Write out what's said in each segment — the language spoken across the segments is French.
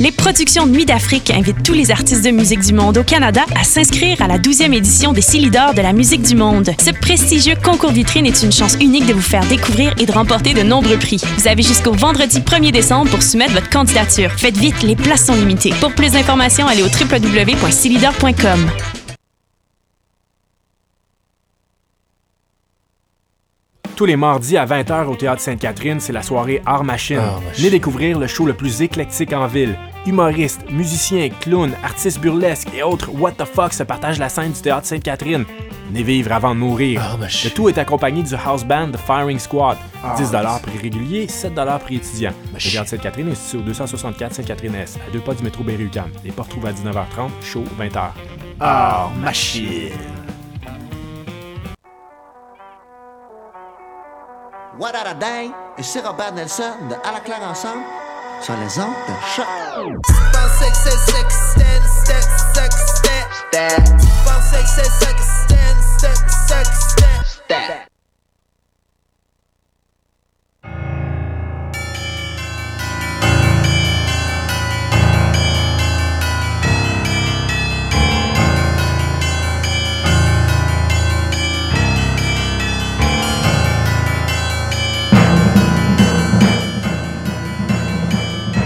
Les productions Nuit d'Afrique invitent tous les artistes de musique du monde au Canada à s'inscrire à la 12e édition des Silidor de la musique du monde. Ce prestigieux concours vitrine est une chance unique de vous faire découvrir et de remporter de nombreux prix. Vous avez jusqu'au vendredi 1er décembre pour soumettre votre candidature. Faites vite, les places sont limitées. Pour plus d'informations, allez au www.silidor.com. Tous les mardis à 20h au Théâtre Sainte-Catherine, c'est la soirée Art Machine. Venez découvrir le show le plus éclectique en ville. Humoristes, musiciens, clowns, artistes burlesques et autres what the fuck se partagent la scène du Théâtre Sainte-Catherine. Venez vivre avant de mourir. Le tout est accompagné du house band The Firing Squad. 10 prix régulier, 7 prix étudiant. Le Théâtre Sainte-Catherine est situé au 264 Sainte-Catherine-S, à deux pas du métro Berry-UQAM. Les portes trouvent à 19h30, show 20h. Art Machine. What a Day et c'est Robert Nelson de À la claire ensemble sur les ondes de choc.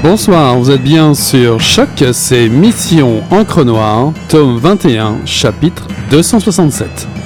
Bonsoir, vous êtes bien sur Choc, c'est Mission Encre Noire, tome 21, chapitre 267.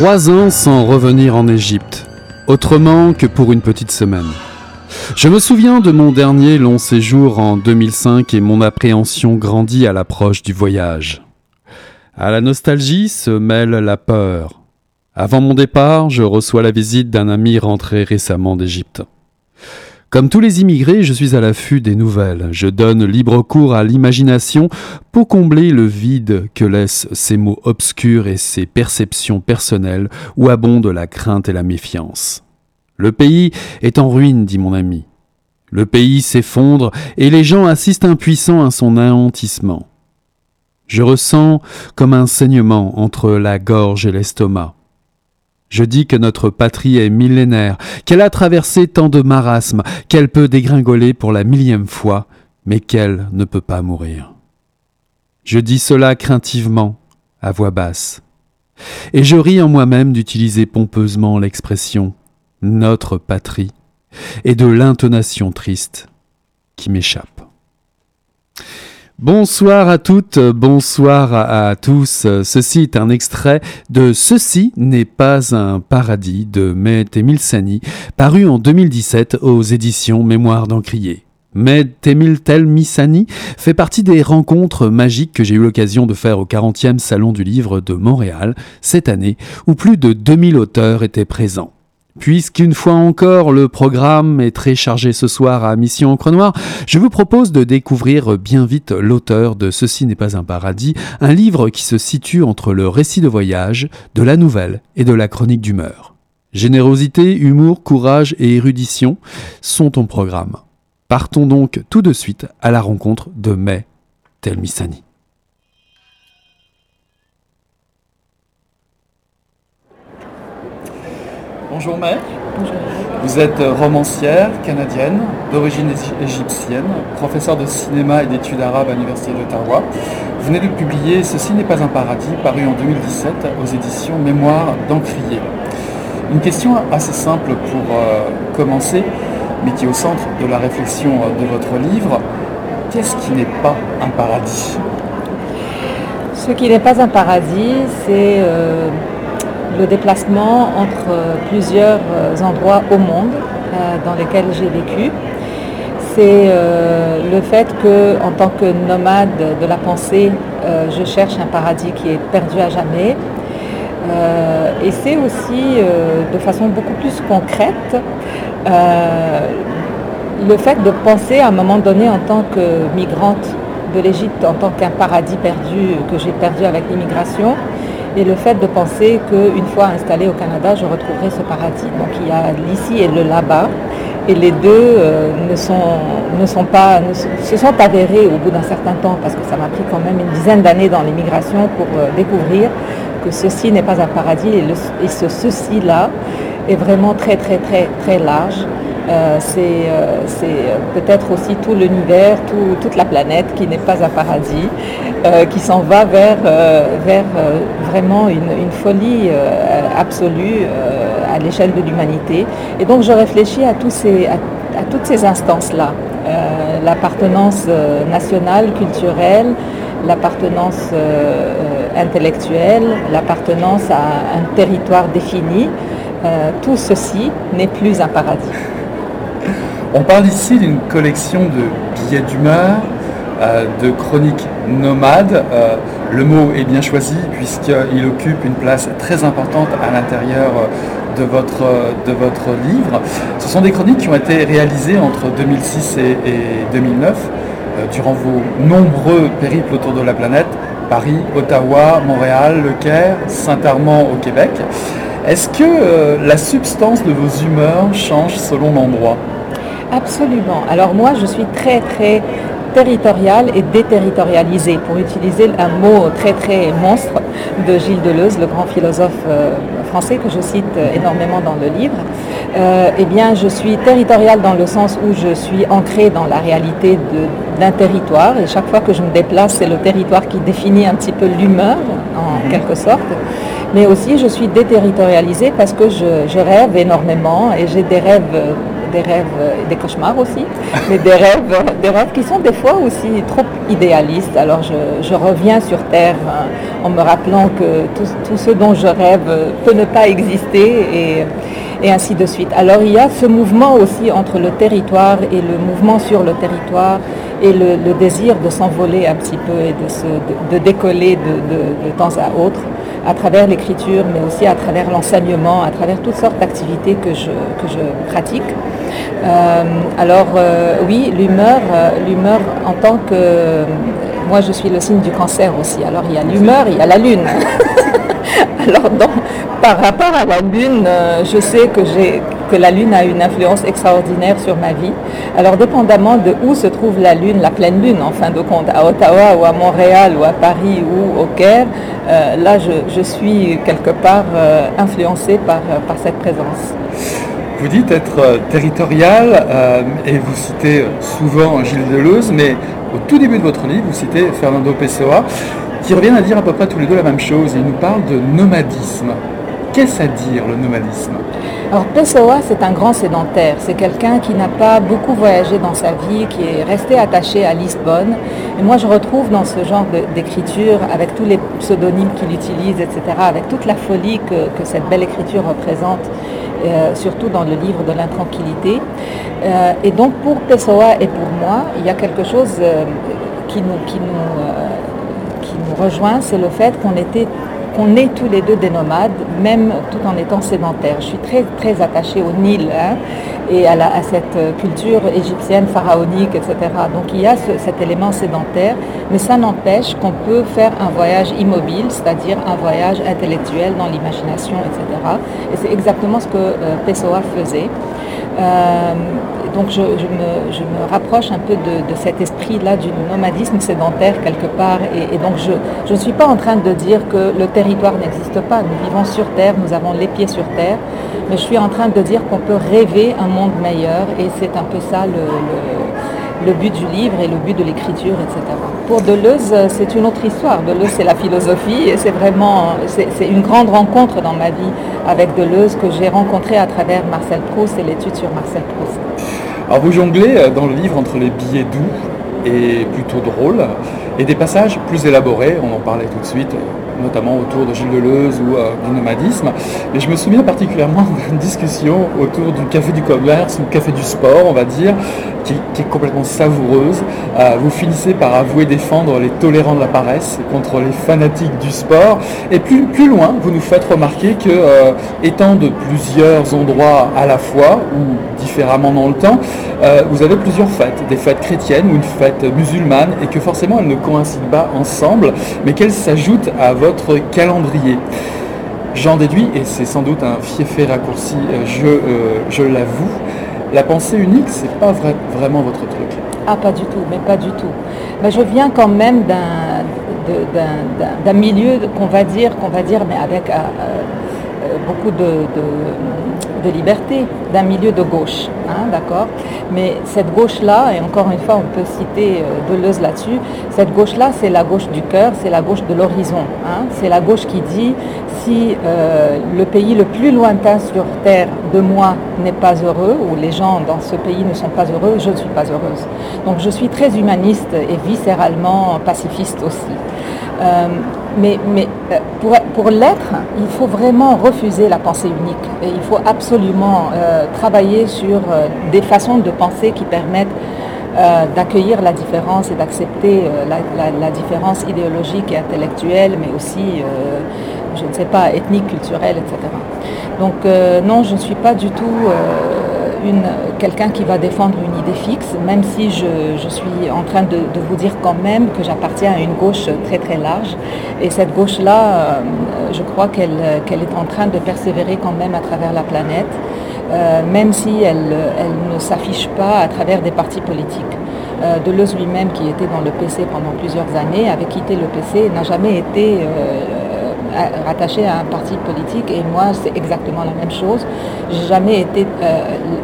Trois ans sans revenir en Égypte, autrement que pour une petite semaine. Je me souviens de mon dernier long séjour en 2005 et mon appréhension grandit à l'approche du voyage. À la nostalgie se mêle la peur. Avant mon départ, je reçois la visite d'un ami rentré récemment d'Égypte. Comme tous les immigrés, je suis à l'affût des nouvelles. Je donne libre cours à l'imagination pour combler le vide que laissent ces mots obscurs et ces perceptions personnelles où abondent la crainte et la méfiance. Le pays est en ruine, dit mon ami. Le pays s'effondre et les gens assistent impuissants à son anéantissement. Je ressens comme un saignement entre la gorge et l'estomac. Je dis que notre patrie est millénaire, qu'elle a traversé tant de marasmes, qu'elle peut dégringoler pour la millième fois, mais qu'elle ne peut pas mourir. Je dis cela craintivement, à voix basse. Et je ris en moi-même d'utiliser pompeusement l'expression notre patrie et de l'intonation triste qui m'échappe. Bonsoir à toutes, bonsoir à, tous. Ceci est un extrait de Ceci n'est pas un paradis de Met Emile Sani, paru en 2017 aux éditions Mémoire d'Encrier. Med Emil Telmisani fait partie des rencontres magiques que j'ai eu l'occasion de faire au 40e Salon du Livre de Montréal cette année, où plus de 2000 auteurs étaient présents. Puisqu'une fois encore le programme est très chargé ce soir à Mission Encre Noire, je vous propose de découvrir bien vite l'auteur de Ceci n'est pas un paradis, un livre qui se situe entre le récit de voyage, de la nouvelle et de la chronique d'humeur. Générosité, humour, courage et érudition sont ton programme. Partons donc tout de suite à la rencontre de May Telmisani. Bonjour May. Vous êtes romancière canadienne, d'origine égyptienne, professeure de cinéma et d'études arabes à l'Université d'Ottawa. Vous venez de publier Ceci n'est pas un paradis, paru en 2017 aux éditions Mémoire d'Encrier. Une question assez simple pour euh, commencer, mais qui est au centre de la réflexion euh, de votre livre. Qu'est-ce qui n'est pas un paradis? Ce qui n'est pas un paradis, c'est euh, le déplacement entre plusieurs euh, endroits au monde euh, dans lesquels j'ai vécu. C'est euh, le fait que, en tant que nomade de la pensée, je cherche un paradis qui est perdu à jamais. et c'est aussi, de façon beaucoup plus concrète, le fait de penser à un moment donné en tant que migrante de l'Égypte, en tant qu'un paradis perdu que j'ai perdu avec l'immigration, et le fait de penser qu'une fois installée au Canada, je retrouverai ce paradis. Donc il y a l'ici et le là-bas, et les deux euh, ne, sont, ne sont pas, se sont avérés au bout d'un certain temps, parce que ça m'a pris quand même une dizaine d'années dans l'immigration pour euh, découvrir que ceci n'est pas un paradis. Et, et ce ceci-là est vraiment très très très très large c'est euh, euh, peut-être aussi tout l'univers, toute la planète qui n'est pas un paradis, qui s'en va vers, vraiment une, folie absolue à l'échelle de l'humanité. Et donc je réfléchis à, toutes ces instances-là, l'appartenance nationale, culturelle, l'appartenance intellectuelle, l'appartenance à un territoire défini. tout ceci n'est plus un paradis. On parle ici d'une collection de billets d'humeur, euh, de chroniques nomades. Euh, le mot est bien choisi puisqu'il occupe une place très importante à l'intérieur de votre, de votre livre. Ce sont des chroniques qui ont été réalisées entre 2006 et, 2009 euh, durant vos nombreux périples autour de la planète. Paris, Ottawa, Montréal, Le Caire, Saint-Armand au Québec. Est-ce que la substance de vos humeurs change selon l'endroit? Absolument. Alors moi, je suis très, très territoriale et déterritorialisée, pour utiliser un mot très très monstre de Gilles Deleuze, le grand philosophe euh, français que je cite euh, énormément dans le livre. Euh, eh bien, je suis territoriale dans le sens où je suis ancrée dans la réalité d'un territoire et chaque fois que je me déplace, c'est le territoire qui définit un petit peu l'humeur, en mhm. quelque sorte. Mais aussi, je suis déterritorialisée parce que je rêve énormément et j'ai des rêves des rêves des cauchemars aussi, mais des rêves, des rêves qui sont des fois aussi trop idéalistes. Alors je, reviens sur Terre hein, en me rappelant que tout, ce dont je rêve peut ne pas exister et, ainsi de suite. Alors il y a ce mouvement aussi entre le territoire et le mouvement sur le territoire et le, désir de s'envoler un petit peu et de, de, décoller de, temps à autre à travers l'écriture, mais aussi à travers l'enseignement, à travers toutes sortes d'activités que je, que je pratique. Euh, alors euh, oui, l'humeur, euh, l'humeur en tant que... Moi, je suis le signe du cancer aussi. Alors il y a l'humeur, il y a la lune. alors par rapport à la lune, je sais que j'ai que la Lune a une influence extraordinaire sur ma vie. Alors dépendamment de où se trouve la Lune, la pleine Lune en fin de compte, à Ottawa ou à Montréal ou à Paris ou au Caire, euh, là je, suis quelque part euh, influencée par, euh, cette présence. Vous dites être territorial et vous citez souvent Gilles Deleuze, mais au tout début de votre livre, vous citez Fernando Pessoa, qui reviennent à dire à peu près tous les deux la même chose. Il nous parle de nomadisme. Qu'est-ce à dire le nomadisme? Alors Pessoa, c'est un grand sédentaire. C'est quelqu'un qui n'a pas beaucoup voyagé dans sa vie, qui est resté attaché à Lisbonne. Et moi, je retrouve dans ce genre d'écriture, avec tous les pseudonymes qu'il utilise, etc., avec toute la folie que, cette belle écriture représente, euh, surtout dans le livre de l'intranquillité. Euh, et donc pour Pessoa et pour moi, il y a quelque chose euh, qui nous, qui nous, qui nous rejoint, c'est le fait qu'on était qu'on est tous les deux des nomades, même tout en étant sédentaires. Je suis très, très attachée au Nil hein, et à, cette culture égyptienne, pharaonique, etc. Donc il y a cet élément sédentaire, mais ça n'empêche qu'on peut faire un voyage immobile, c'est-à-dire un voyage intellectuel dans l'imagination, etc. Et c'est exactement ce que euh, Pessoa faisait. Euh, donc je, me, rapproche un peu de, cet esprit-là du nomadisme sédentaire quelque part. Et, donc je ne suis pas en train de dire que le territoire n'existe pas. Nous vivons sur Terre, nous avons les pieds sur Terre. Mais je suis en train de dire qu'on peut rêver un monde meilleur. Et c'est un peu ça le, but du livre et le but de l'écriture, etc. Pour Deleuze, c'est une autre histoire. Deleuze, c'est la philosophie et c'est vraiment c'est une grande rencontre dans ma vie avec Deleuze que j'ai rencontré à travers Marcel Proust et l'étude sur Marcel Proust. Alors vous jonglez euh, dans le livre entre les billets doux et plutôt drôles et des passages plus élaborés, on en parlait tout de suite, notamment autour de Gilles Deleuze ou du nomadisme. Mais je me souviens particulièrement d'une discussion autour du café du commerce ou café du sport, on va dire, qui, est complètement savoureuse. vous finissez par avouer défendre les tolérants de la paresse contre les fanatiques du sport. Et plus, plus loin, vous nous faites remarquer que, étant de plusieurs endroits à la fois, ou différemment dans le temps, vous avez plusieurs fêtes, des fêtes chrétiennes ou une fête musulmane, et que forcément elles ne coïncident pas ensemble, mais qu'elles s'ajoutent à votre calendrier. J'en déduis, et c'est sans doute un fiefé raccourci, euh, je, euh, je l'avoue, la pensée unique, c'est pas vraiment votre truc. Ah, pas du tout, mais pas du tout. Mais je viens quand même d'un, d'un, milieu qu'on va dire, qu'on va dire, mais avec euh, beaucoup de de liberté d'un milieu de gauche, hein, d'accord Mais cette gauche-là, et encore une fois, on peut citer euh, Deleuze là-dessus, cette gauche-là, c'est la gauche du cœur, c'est la gauche de l'horizon. Hein. c'est la gauche qui dit si euh, le pays le plus lointain sur Terre de moi n'est pas heureux, ou les gens dans ce pays ne sont pas heureux, je ne suis pas heureuse. Donc je suis très humaniste et viscéralement pacifiste aussi. Euh, mais, euh, pour, l'être, il faut vraiment refuser la pensée unique. Et il faut absolument euh, travailler sur des façons de penser qui permettent d'accueillir la différence et d'accepter la, différence idéologique et intellectuelle, mais aussi, je ne sais pas, ethnique, culturelle, etc. Donc non, je ne suis pas du tout quelqu'un qui va défendre une idée fixe, même si je, suis en train de, vous dire quand même que j'appartiens à une gauche très très large. Et cette gauche-là, euh, je crois qu'elle est en train de persévérer quand même à travers la planète, euh, même si elle, ne s'affiche pas à travers des partis politiques. Euh, Deleuze lui-même, qui était dans le PC pendant plusieurs années, avait quitté le PC, n'a jamais été rattaché à un parti politique et moi c'est exactement la même chose. J'ai jamais été euh,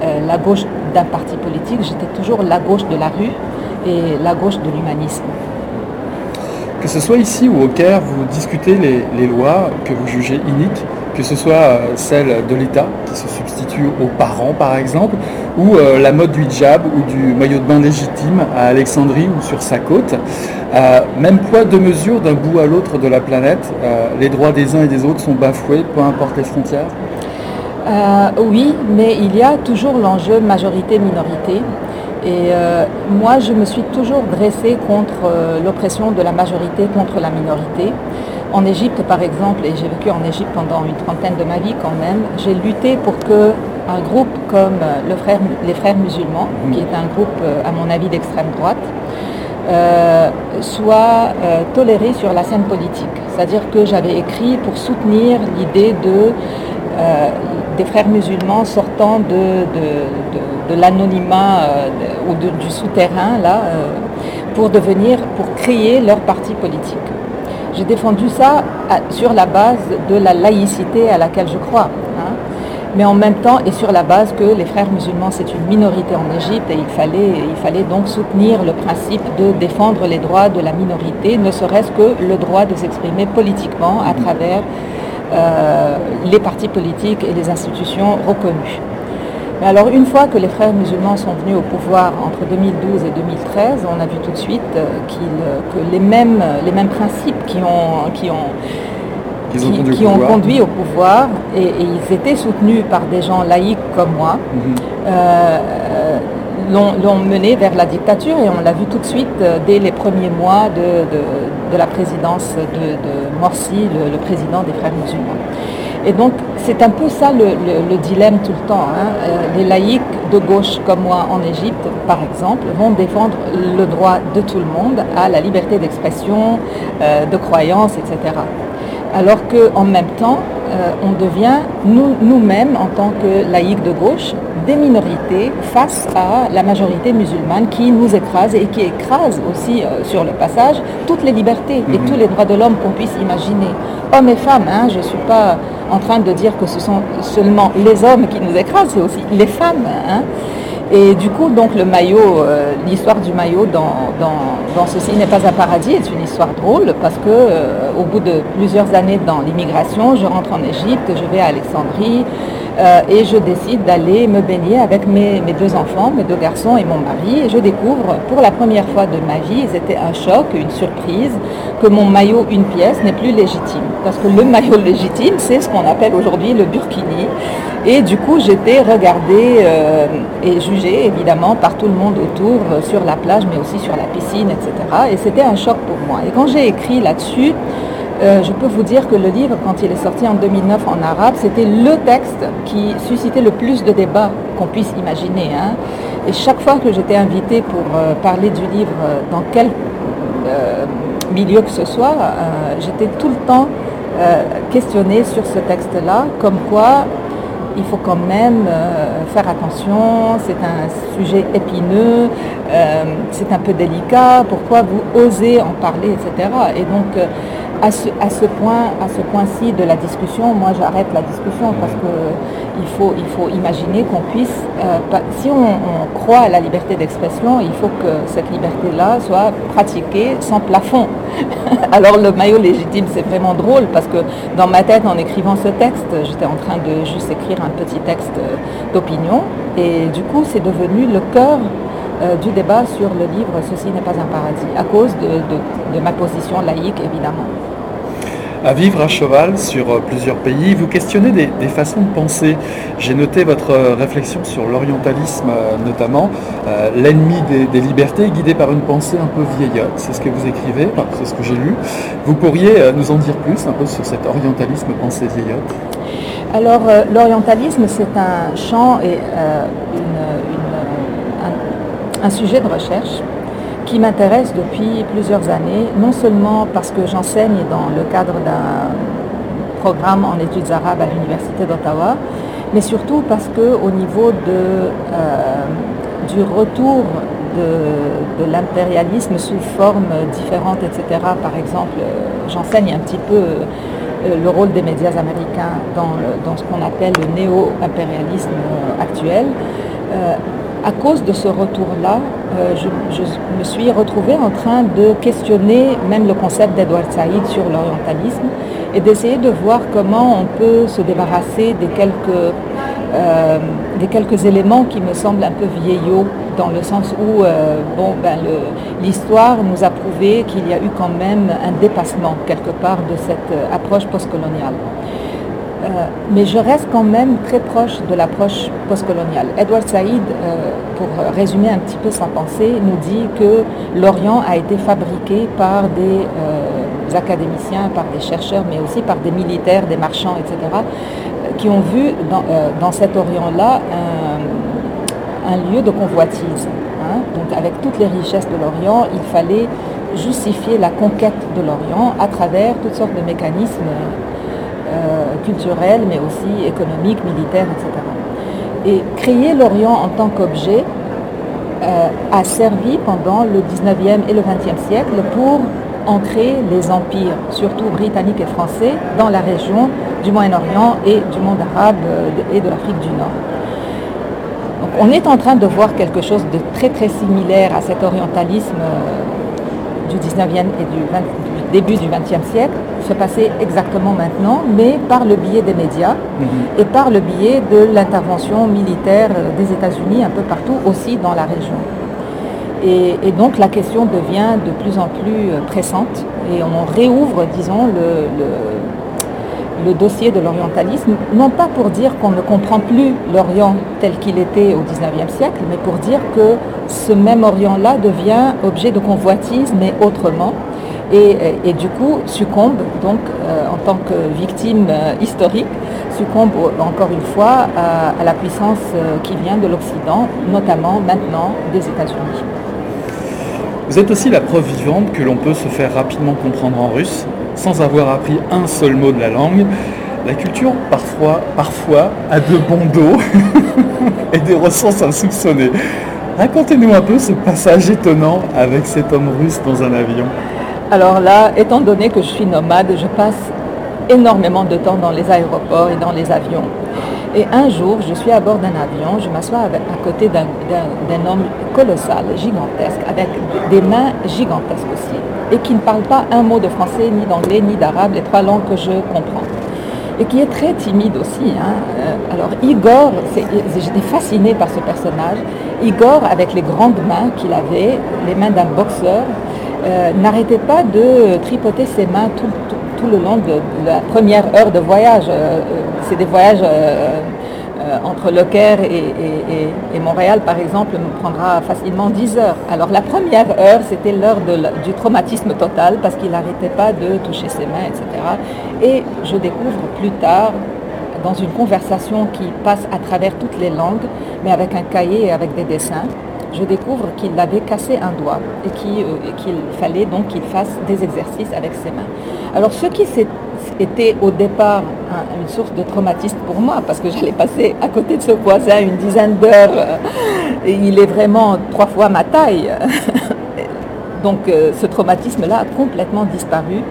euh, la gauche d'un parti politique, j'étais toujours la gauche de la rue et la gauche de l'humanisme. Que ce soit ici ou au Caire, vous discutez les, lois que vous jugez iniques, que ce soit euh, celle de l'État qui se substitue aux parents par exemple, ou la mode du hijab ou du maillot de bain légitime à Alexandrie ou sur sa côte. Euh, même poids de mesure d'un bout à l'autre de la planète, euh, les droits des uns et des autres sont bafoués, peu importe les frontières euh, Oui, mais il y a toujours l'enjeu majorité-minorité. Et moi, je me suis toujours dressée contre l'oppression de la majorité contre la minorité. En Égypte, par exemple, et j'ai vécu en Égypte pendant une trentaine de ma vie quand même, j'ai lutté pour que un groupe comme les Frères musulmans, mmh. qui est un groupe, à mon avis, d'extrême droite, euh, soit euh, toléré sur la scène politique. C'est-à-dire que j'avais écrit pour soutenir l'idée euh, des frères musulmans sortant de, l'anonymat ou du souterrain pour devenir, pour créer leur parti politique. J'ai défendu ça sur la base de la laïcité à laquelle je crois mais en même temps et sur la base que les frères musulmans c'est une minorité en Égypte et il fallait, donc soutenir le principe de défendre les droits de la minorité, ne serait-ce que le droit de s'exprimer politiquement à travers euh, les partis politiques et les institutions reconnues. Mais alors une fois que les frères musulmans sont venus au pouvoir entre 2012 et 2013, on a vu tout de suite euh, que les mêmes, principes qui ont qui, ont conduit au pouvoir et, ils étaient soutenus par des gens laïcs comme moi, mhm. euh, l'ont mené vers la dictature et on l'a vu tout de suite euh, dès les premiers mois de, la présidence de, Morsi, le, président des frères musulmans. Et donc c'est un peu ça le, dilemme tout le temps. Hein. Euh, les laïcs de gauche comme moi en Égypte, par exemple, vont défendre le droit de tout le monde à la liberté d'expression, de croyance, etc alors qu'en même temps, euh, on devient nous-mêmes, en tant que laïcs de gauche, des minorités face à la majorité musulmane qui nous écrase et qui écrase aussi euh, sur le passage toutes les libertés et mhm. tous les droits de l'homme qu'on puisse imaginer. Hommes et femmes, hein, je ne suis pas en train de dire que ce sont seulement les hommes qui nous écrasent, c'est aussi les femmes. Hein. Et du coup, donc le maillot, euh, l'histoire du maillot dans, dans, Ceci n'est pas un paradis est une histoire drôle parce que euh, au bout de plusieurs années dans l'immigration, je rentre en Égypte, je vais à Alexandrie, Euh, et je décide d'aller me baigner avec mes, deux enfants, mes deux garçons et mon mari. Et je découvre pour la première fois de ma vie, c'était un choc, une surprise, que mon maillot une pièce n'est plus légitime. Parce que le maillot légitime, c'est ce qu'on appelle aujourd'hui le burkini. Et du coup, j'étais regardée euh, et jugée évidemment par tout le monde autour, euh, sur la plage, mais aussi sur la piscine, etc. Et c'était un choc pour moi. Et quand j'ai écrit là-dessus, euh, je peux vous dire que le livre, quand il est sorti en 2009 en arabe, c'était le texte qui suscitait le plus de débats qu'on puisse imaginer. Hein. Et chaque fois que j'étais invitée pour euh, parler du livre euh, dans quel milieu que ce soit, j'étais tout le temps questionnée sur ce texte-là, comme quoi il faut quand même faire attention, c'est un sujet épineux, c'est un peu délicat, pourquoi vous osez en parler, etc. Et donc, à ce, à ce point-ci de la discussion, moi j'arrête la discussion parce qu'il faut, il faut imaginer qu'on puisse, euh, si on, croit à la liberté d'expression, il faut que cette liberté-là soit pratiquée sans plafond. Alors le maillot légitime, c'est vraiment drôle parce que dans ma tête, en écrivant ce texte, j'étais en train de juste écrire un petit texte d'opinion et du coup, c'est devenu le cœur euh, du débat sur le livre Ceci n'est pas un paradis, à cause de ma position laïque évidemment à vivre à cheval sur euh, plusieurs pays. Vous questionnez des, façons de penser. J'ai noté votre euh, réflexion sur l'orientalisme euh, notamment, l'ennemi des, libertés guidé par une pensée un peu vieillotte. C'est ce que vous écrivez, c'est ce que j'ai lu. Vous pourriez nous en dire plus un peu sur cet orientalisme pensée vieillotte? Alors l'orientalisme c'est un champ et un sujet de recherche qui m'intéresse depuis plusieurs années, non seulement parce que j'enseigne dans le cadre d'un programme en études arabes à l'Université d'Ottawa, mais surtout parce qu'au niveau de, euh, du retour de, l'impérialisme sous forme différente, etc., par exemple, j'enseigne un petit peu euh, le rôle des médias américains dans, dans ce qu'on appelle le néo-impérialisme actuel. Euh, à cause de ce retour-là, euh, je, me suis retrouvée en train de questionner même le concept d'Edward Said sur l'orientalisme et d'essayer de voir comment on peut se débarrasser des quelques, euh, des quelques éléments qui me semblent un peu vieillots, dans le sens où euh, bon, ben, l'histoire nous a prouvé qu'il y a eu quand même un dépassement quelque part de cette approche postcoloniale. Euh, mais je reste quand même très proche de l'approche postcoloniale. Edward Said, euh, pour résumer un petit peu sa pensée, nous dit que l'Orient a été fabriqué par des euh, académiciens, par des chercheurs, mais aussi par des militaires, des marchands, etc., qui ont vu dans, cet Orient-là un, lieu de convoitise. Hein. Donc avec toutes les richesses de l'Orient, il fallait justifier la conquête de l'Orient à travers toutes sortes de mécanismes culturelle, mais aussi économique, militaire, etc. Et créer l'Orient en tant qu'objet euh, a servi pendant le 19e et le 20e siècle pour ancrer les empires, surtout britanniques et français, dans la région du Moyen-Orient et du monde arabe euh, et de l'Afrique du Nord. Donc on est en train de voir quelque chose de très très similaire à cet orientalisme du 19e et du, début du 20e siècle, se passer exactement maintenant, mais par le biais des médias mhm. et par le biais de l'intervention militaire des États-Unis un peu partout aussi dans la région. Et, donc la question devient de plus en plus pressante et on réouvre, disons, le, le, dossier de l'orientalisme, non pas pour dire qu'on ne comprend plus l'Orient tel qu'il était au 19e siècle, mais pour dire que ce même Orient-là devient objet de convoitise, mais autrement, et, du coup succombe donc euh, en tant que victime euh, historique, succombe encore une fois à, la puissance euh, qui vient de l'Occident, notamment maintenant des États-Unis. Vous êtes aussi la preuve vivante que l'on peut se faire rapidement comprendre en russe sans avoir appris un seul mot de la langue. La culture, parfois, parfois a de bons dos et des ressources insoupçonnées. Racontez-nous un peu ce passage étonnant avec cet homme russe dans un avion. Alors là, étant donné que je suis nomade, je passe énormément de temps dans les aéroports et dans les avions. Et un jour, je suis à bord d'un avion, je m'assois à côté d'un homme colossal, gigantesque, avec des mains gigantesques aussi, et qui ne parle pas un mot de français, ni d'anglais, ni d'arabe, les trois langues que je comprends. et qui est très timide aussi. Hein. Euh, alors Igor, j'étais fascinée par ce personnage. Igor, avec les grandes mains qu'il avait, les mains d'un boxeur, euh, n'arrêtait pas de tripoter ses mains tout, le long de, la première heure de voyage. Euh, c'est des voyages euh, entre Le Caire et, Montréal, par exemple, prendra facilement 10 heures. Alors la première heure, c'était l'heure du traumatisme total parce qu'il n'arrêtait pas de toucher ses mains, etc. Et je découvre plus tard, dans une conversation qui passe à travers toutes les langues, mais avec un cahier et avec des dessins, je découvre qu'il avait cassé un doigt et euh, qu'il fallait donc qu'il fasse des exercices avec ses mains. Alors ce qui était au départ une source de traumatisme pour moi, parce que j'allais passer à côté de ce voisin une dizaine d'heures, et il est vraiment trois fois ma taille. Donc euh, ce traumatisme-là a complètement disparu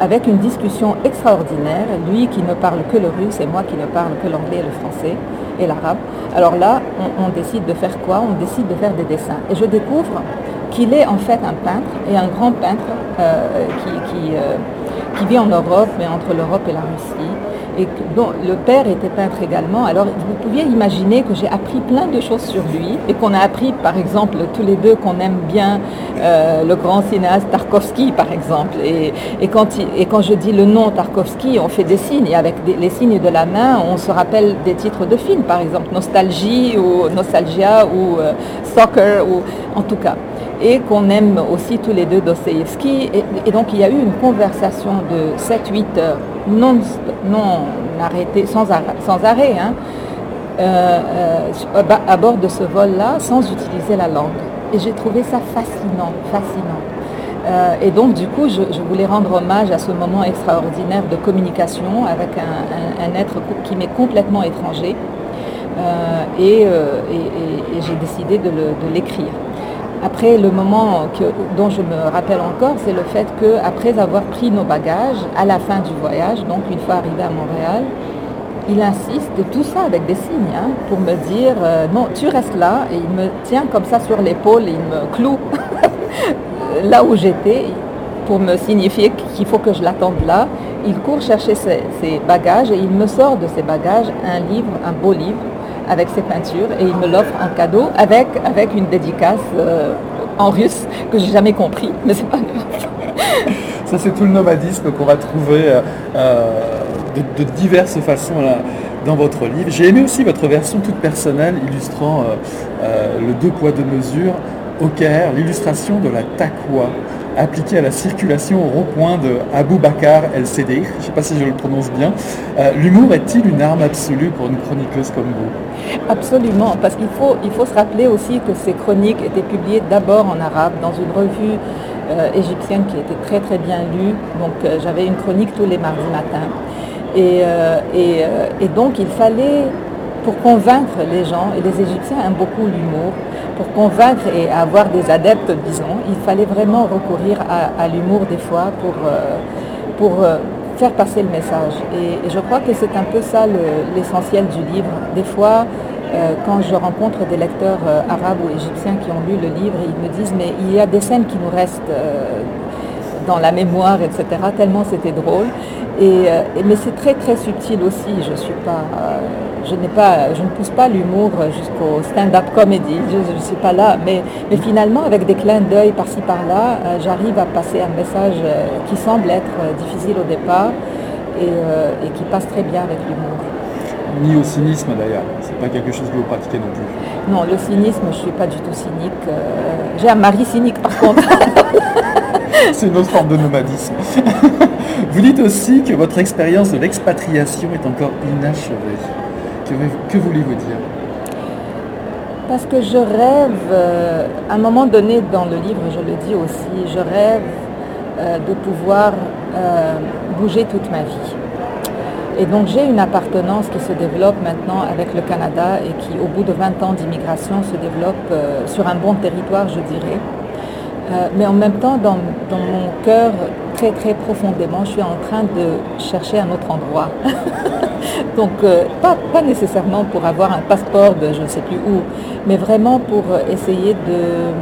avec une discussion extraordinaire, lui qui ne parle que le russe et moi qui ne parle que l'anglais et le français et l'arabe. Alors là, on, décide de faire quoi? On décide de faire des dessins. Et je découvre qu'il est en fait un peintre et un grand peintre euh, euh, qui vit en Europe, mais entre l'Europe et la Russie et dont le père était peintre également. Alors vous pouviez imaginer que j'ai appris plein de choses sur lui et qu'on a appris par exemple tous les deux qu'on aime bien euh, le grand cinéaste Tarkovsky par exemple. Et, quand, je dis le nom Tarkovsky, on fait des signes et avec les signes de la main, on se rappelle des titres de films par exemple Nostalgie ou Nostalgia ou euh, Soccer ou en tout cas et qu'on aime aussi tous les deux Dostoevsky. Et, donc il y a eu une conversation de 7-8 heures non, arrêtée, sans, arrêt, hein, euh, euh, à bord de ce vol-là, sans utiliser la langue. Et j'ai trouvé ça fascinant, fascinant. Euh, et donc du coup, je, voulais rendre hommage à ce moment extraordinaire de communication avec un, être qui m'est complètement étranger. et, j'ai décidé de l'écrire. Après, le moment dont je me rappelle encore, c'est le fait qu'après avoir pris nos bagages, à la fin du voyage, donc une fois arrivé à Montréal, il insiste, tout ça avec des signes, hein, pour me dire euh, non, tu restes là, et il me tient comme ça sur l'épaule, et il me cloue là où j'étais, pour me signifier qu'il faut que je l'attende là. Il court chercher ses, ses, bagages et il me sort de ses bagages un livre, un beau livre, avec ses peintures et il me l'offre en cadeau avec, avec une dédicace euh, en russe que j'ai jamais compris, mais c'est pas grave. Ça c'est tout le nomadisme qu'on va trouver euh, euh, de, diverses façons dans votre livre. J'ai aimé aussi votre version toute personnelle illustrant le deux poids deux mesures au Caire, l'illustration de la takwa appliquée à la circulation au rond-point de Abou Bakar El. Je ne sais pas si je le prononce bien. L'humour est-il une arme absolue pour une chroniqueuse comme vous? Absolument, parce qu'il faut, il faut se rappeler aussi que ces chroniques étaient publiées d'abord en arabe dans une revue euh, égyptienne qui était très très bien lue. Donc euh, j'avais une chronique tous les mardis matins. Et, euh, et, donc il fallait, pour convaincre les gens, et les Égyptiens aiment beaucoup l'humour, pour convaincre et avoir des adeptes, disons, il fallait vraiment recourir à, l'humour des fois pour, pour faire passer le message. Et, je crois que c'est un peu ça l'essentiel du livre. Des fois, euh, quand je rencontre des lecteurs euh, arabes ou égyptiens qui ont lu le livre, ils me disent mais il y a des scènes qui nous restent euh, dans la mémoire, etc. Tellement c'était drôle. Et, mais c'est très très subtil aussi. Je suis pas, je n'ai pas, je ne pousse pas l'humour jusqu'au stand-up comedy. Je ne suis pas là. Mais, mais finalement, avec des clins d'œil par-ci par-là, j'arrive à passer un message qui semble être difficile au départ et, et qui passe très bien avec l'humour ni au cynisme d'ailleurs. C'est pas quelque chose que vous pratiquez non plus. Non, le cynisme, je suis pas du tout cynique. J'ai un mari cynique par contre. C'est une autre forme de nomadisme. vous dites aussi que votre expérience de l'expatriation est encore inachevée. Que, voulez-vous dire? Parce que je rêve, euh, à un moment donné dans le livre, je le dis aussi, je rêve euh, de pouvoir euh, bouger toute ma vie. Et donc j'ai une appartenance qui se développe maintenant avec le Canada et qui, au bout de 20 ans d'immigration, se développe sur un bon territoire, je dirais. Mais en même temps, dans, mon cœur, très très profondément, je suis en train de chercher un autre endroit. donc euh, pas, pas, nécessairement pour avoir un passeport de je ne sais plus où, mais vraiment pour essayer de,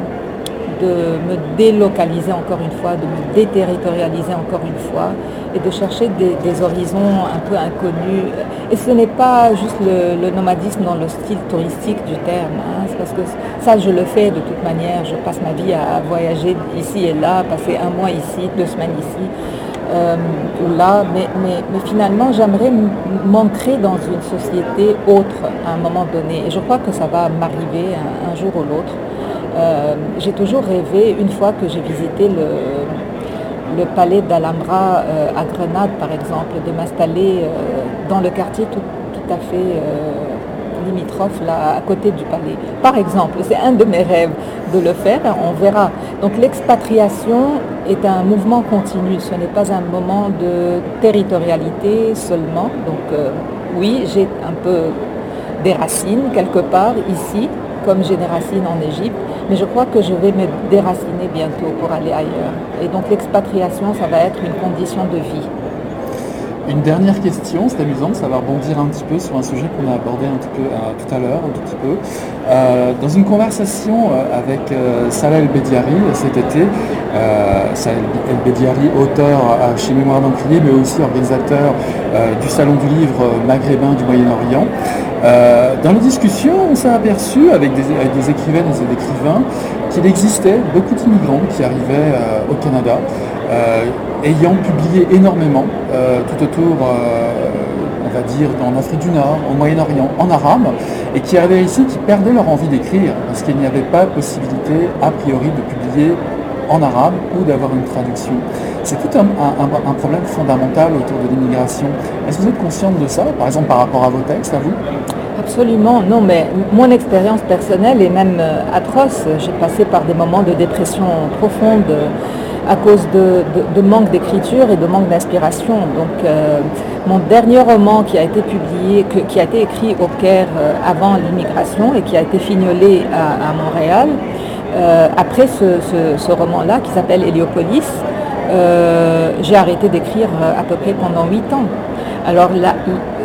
de me délocaliser encore une fois, de me déterritorialiser encore une fois et de chercher des, horizons un peu inconnus. Et ce n'est pas juste le, nomadisme dans le style touristique du terme, hein. parce que ça je le fais de toute manière, je passe ma vie à voyager ici et là, passer un mois ici, deux semaines ici. Euh, ou là, mais, finalement j'aimerais m'ancrer dans une société autre à un moment donné. Et je crois que ça va m'arriver un, jour ou l'autre. Euh, j'ai toujours rêvé, une fois que j'ai visité le, palais d'Alhambra euh, à Grenade par exemple, de m'installer dans le quartier tout, tout à fait limitrophe là, à côté du palais. Par exemple, c'est un de mes rêves de le faire, on verra. Donc l'expatriation est un mouvement continu, ce n'est pas un moment de territorialité seulement. Donc euh, oui, j'ai un peu des racines quelque part ici, comme j'ai des racines en Égypte, mais je crois que je vais me déraciner bientôt pour aller ailleurs. Et donc l'expatriation, ça va être une condition de vie. Une dernière question, c'est amusant, ça va rebondir un petit peu sur un sujet qu'on a abordé un petit peu euh, tout à l'heure, un tout petit peu. Euh, dans une conversation euh, avec Salah El Bediari cet été, Salah El Bediari, auteur chez Mémoire d'Encrier, mais aussi organisateur du Salon du Livre maghrébin du Moyen-Orient, dans la discussion, on s'est aperçu avec des, avec des écrivaines et des écrivains qu'il existait beaucoup d'immigrants qui arrivaient au Canada ayant publié énormément euh, tout autour, euh, on va dire, en Afrique du Nord, au Moyen-Orient, en arabe, et qui arrivaient ici, qui perdaient leur envie d'écrire, parce qu'il n'y avait pas possibilité, a priori, de publier en arabe ou d'avoir une traduction. C'est tout un, problème fondamental autour de l'immigration. Est-ce que vous êtes consciente de ça, par exemple par rapport à vos textes, à vous? Absolument, non, mais mon expérience personnelle est même euh, atroce. J'ai passé par des moments de dépression profonde à cause de, manque d'écriture et de manque d'inspiration. Donc euh, mon dernier roman qui a été publié, qui a été écrit au Caire euh, avant l'immigration et qui a été fignolé à, Montréal, euh, après ce, roman-là qui s'appelle Héliopolis, j'ai arrêté d'écrire à peu près pendant huit ans. Alors là,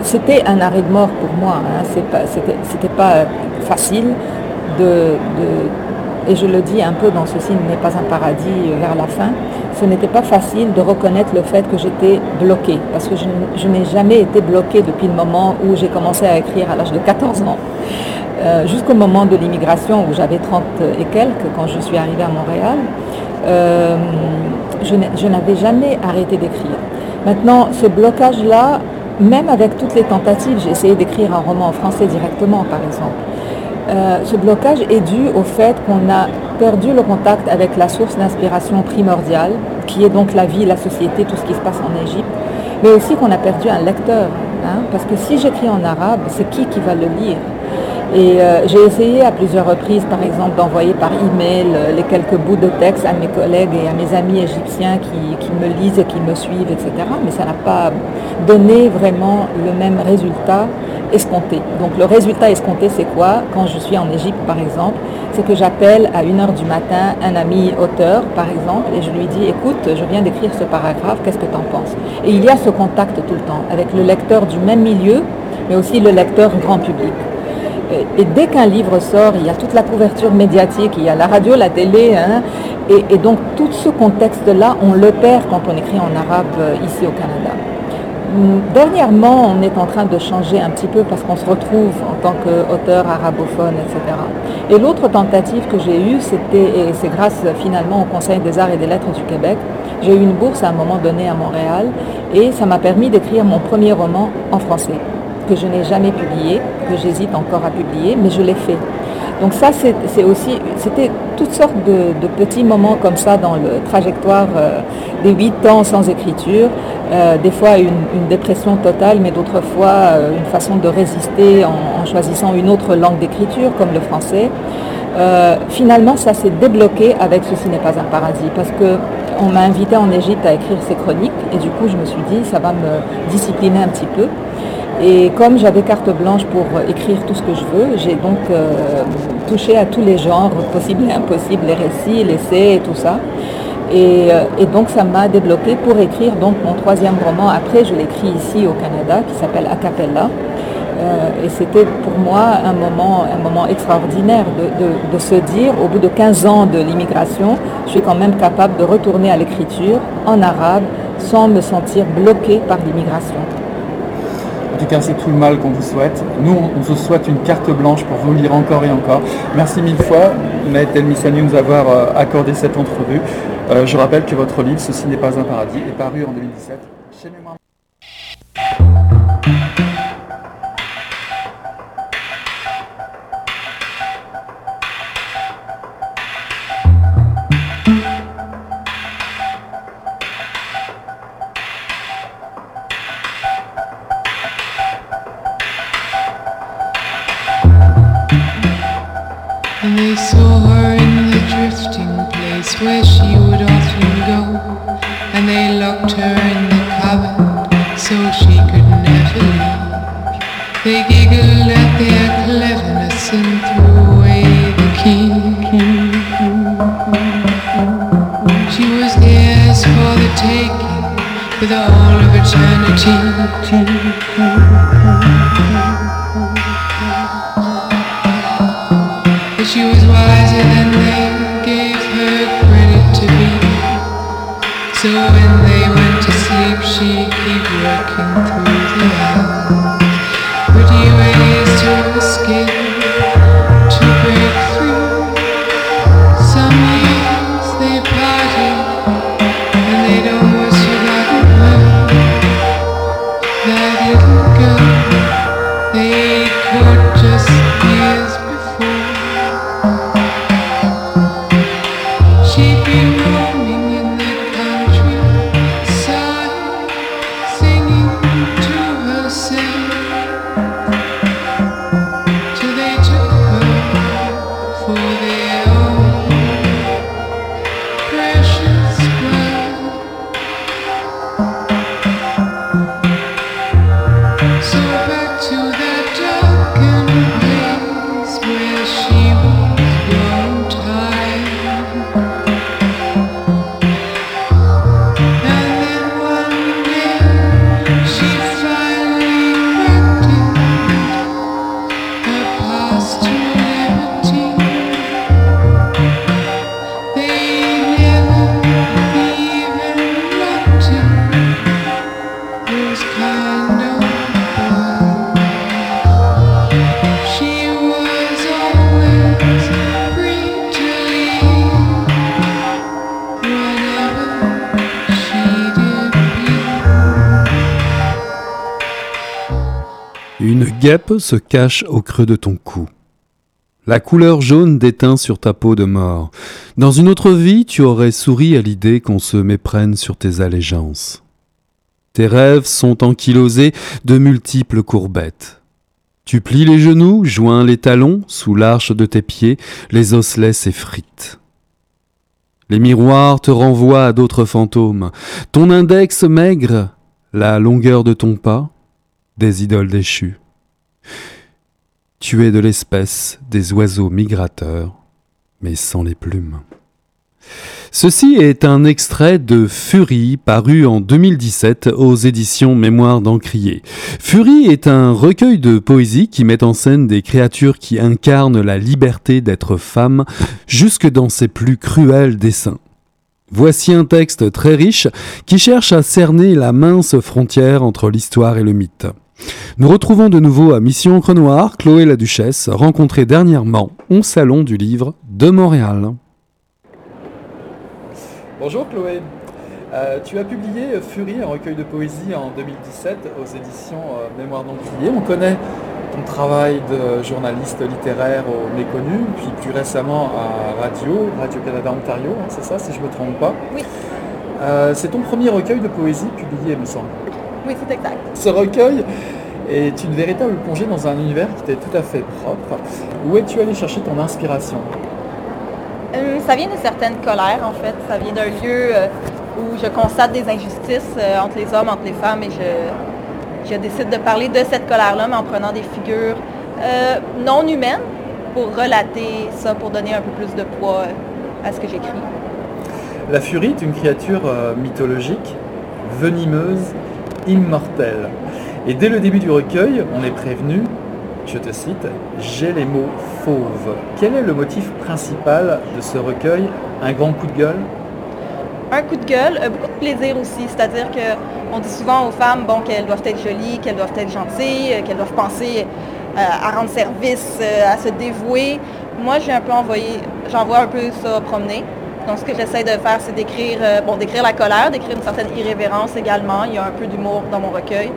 c'était un arrêt de mort pour moi. Hein. C'était pas facile de et je le dis un peu dans Ceci n'est pas un paradis vers la fin, ce n'était pas facile de reconnaître le fait que j'étais bloquée, parce que je, n'ai jamais été bloquée depuis le moment où j'ai commencé à écrire à l'âge de 14 ans. Euh, jusqu'au moment de l'immigration où j'avais 30 et quelques quand je suis arrivée à Montréal, euh, je n'avais jamais arrêté d'écrire. Maintenant, ce blocage-là, même avec toutes les tentatives, j'ai essayé d'écrire un roman en français directement, par exemple. Euh, ce blocage est dû au fait qu'on a perdu le contact avec la source d'inspiration primordiale, qui est donc la vie, la société, tout ce qui se passe en Égypte, mais aussi qu'on a perdu un lecteur. Hein, parce que si j'écris en arabe, c'est qui qui va le lire? Et euh, j'ai essayé à plusieurs reprises, par exemple, d'envoyer par email euh, les quelques bouts de texte à mes collègues et à mes amis égyptiens qui, me lisent et qui me suivent, etc. Mais ça n'a pas donné vraiment le même résultat escompté. Donc le résultat escompté, c'est quoi? Quand je suis en Égypte, par exemple, c'est que j'appelle à 1h du matin un ami auteur, par exemple, et je lui dis, écoute, je viens d'écrire ce paragraphe, qu'est-ce que tu en penses? Et il y a ce contact tout le temps avec le lecteur du même milieu, mais aussi le lecteur grand public. Et dès qu'un livre sort, il y a toute la couverture médiatique, il y a la radio, la télé, hein, et, donc tout ce contexte-là, on le perd quand on écrit en arabe euh, ici au Canada. Hum, dernièrement, on est en train de changer un petit peu parce qu'on se retrouve en tant qu'auteur arabophone, etc. Et l'autre tentative que j'ai eue, c'était, et c'est grâce finalement au Conseil des arts et des lettres du Québec, j'ai eu une bourse à un moment donné à Montréal et ça m'a permis d'écrire mon premier roman en français que je n'ai jamais publié, que j'hésite encore à publier, mais je l'ai fait. Donc ça, c'est aussi, c'était toutes sortes de, petits moments comme ça dans le trajectoire euh, des huit ans sans écriture. Euh, des fois une, dépression totale, mais d'autres fois euh, une façon de résister en, choisissant une autre langue d'écriture comme le français. finalement, ça s'est débloqué avec Ceci n'est pas un paradis, parce que on m'a invité en Égypte à écrire ces chroniques, et du coup, je me suis dit, ça va me discipliner un petit peu. Et comme j'avais carte blanche pour écrire tout ce que je veux, j'ai donc euh, touché à tous les genres possibles et impossibles, les récits, l'essai et tout ça. Euh, et, donc ça m'a débloqué pour écrire donc mon troisième roman. Après, je l'écris ici au Canada, qui s'appelle Acapella. Euh, et c'était pour moi un moment, extraordinaire de, de, se dire, au bout de 15 ans de l'immigration, je suis quand même capable de retourner à l'écriture en arabe sans me sentir bloqué par l'immigration. En tout cas, c'est tout le mal qu'on vous souhaite. Nous, on vous souhaite une carte blanche pour vous lire encore et encore. Merci mille fois, Elmissani, de nous avoir euh, accordé cette entrevue. Euh, je rappelle que votre livre, Ceci n'est pas un paradis, est paru en 2017 chez Mémoire. you would often go, and they locked her in the cupboard so she could never leave. They giggled at their cleverness and threw away the key. She was theirs for the taking with all of eternity. But she was wiser than they. So when they went to sleep, she'd keep working through the hours. Guêpe se cache au creux de ton cou. La couleur jaune déteint sur ta peau de mort. Dans une autre vie, tu aurais souri à l'idée qu'on se méprenne sur tes allégeances. Tes rêves sont ankylosés de multiples courbettes. Tu plies les genoux, joins les talons, sous l'arche de tes pieds, les osselets s'effritent. Les miroirs te renvoient à d'autres fantômes. Ton index maigre, la longueur de ton pas, des idoles déchues. Tu es de l'espèce des oiseaux migrateurs, mais sans les plumes. Ceci est un extrait de Fury paru en 2017 aux éditions Mémoire d'Encrier. Fury est un recueil de poésie qui met en scène des créatures qui incarnent la liberté d'être femme jusque dans ses plus cruels dessins. Voici un texte très riche qui cherche à cerner la mince frontière entre l'histoire et le mythe. Nous retrouvons de nouveau à Mission Encre Noire Chloé la Duchesse, rencontrée dernièrement au Salon du Livre de Montréal. Bonjour Chloé. Euh, tu as publié Fury, un recueil de poésie en 2017 aux éditions euh, Mémoire d'Encrier. On connaît ton travail de journaliste littéraire au Méconnu, puis plus récemment à Radio, Radio-Canada Ontario, hein, c'est ça si je ne me trompe pas? Oui. Euh, c'est ton premier recueil de poésie publié, me semble. Oui, c'est exact. Ce recueil est une véritable plongée dans un univers qui était tout à fait propre. Où es-tu allé chercher ton inspiration? Euh, Ça vient d'une certaine colère, en fait. Ça vient d'un lieu euh, où je constate des injustices euh, entre les hommes, entre les femmes, et je, je décide de parler de cette colère-là, mais en prenant des figures non humaines pour relater ça, pour donner un peu plus de poids à ce que j'écris. La furie est une créature mythologique, venimeuse, immortelle. Et dès le début du recueil, on est prévenu, je te cite, j'ai les mots fauves. Quel est le motif principal de ce recueil? Un grand coup de gueule? Un coup de gueule, euh, beaucoup de plaisir aussi, c'est-à-dire qu'on dit souvent aux femmes bon, qu'elles doivent être jolies, qu'elles doivent être gentilles, euh, qu'elles doivent penser euh, à rendre service, à se dévouer. Moi, j'ai un peu envoyé, j'envoie un peu ça promener. Donc, ce que j'essaie de faire, c'est d'écrire, bon, d'écrire la colère, d'écrire une certaine irrévérence également. Il y a un peu d'humour dans mon recueil.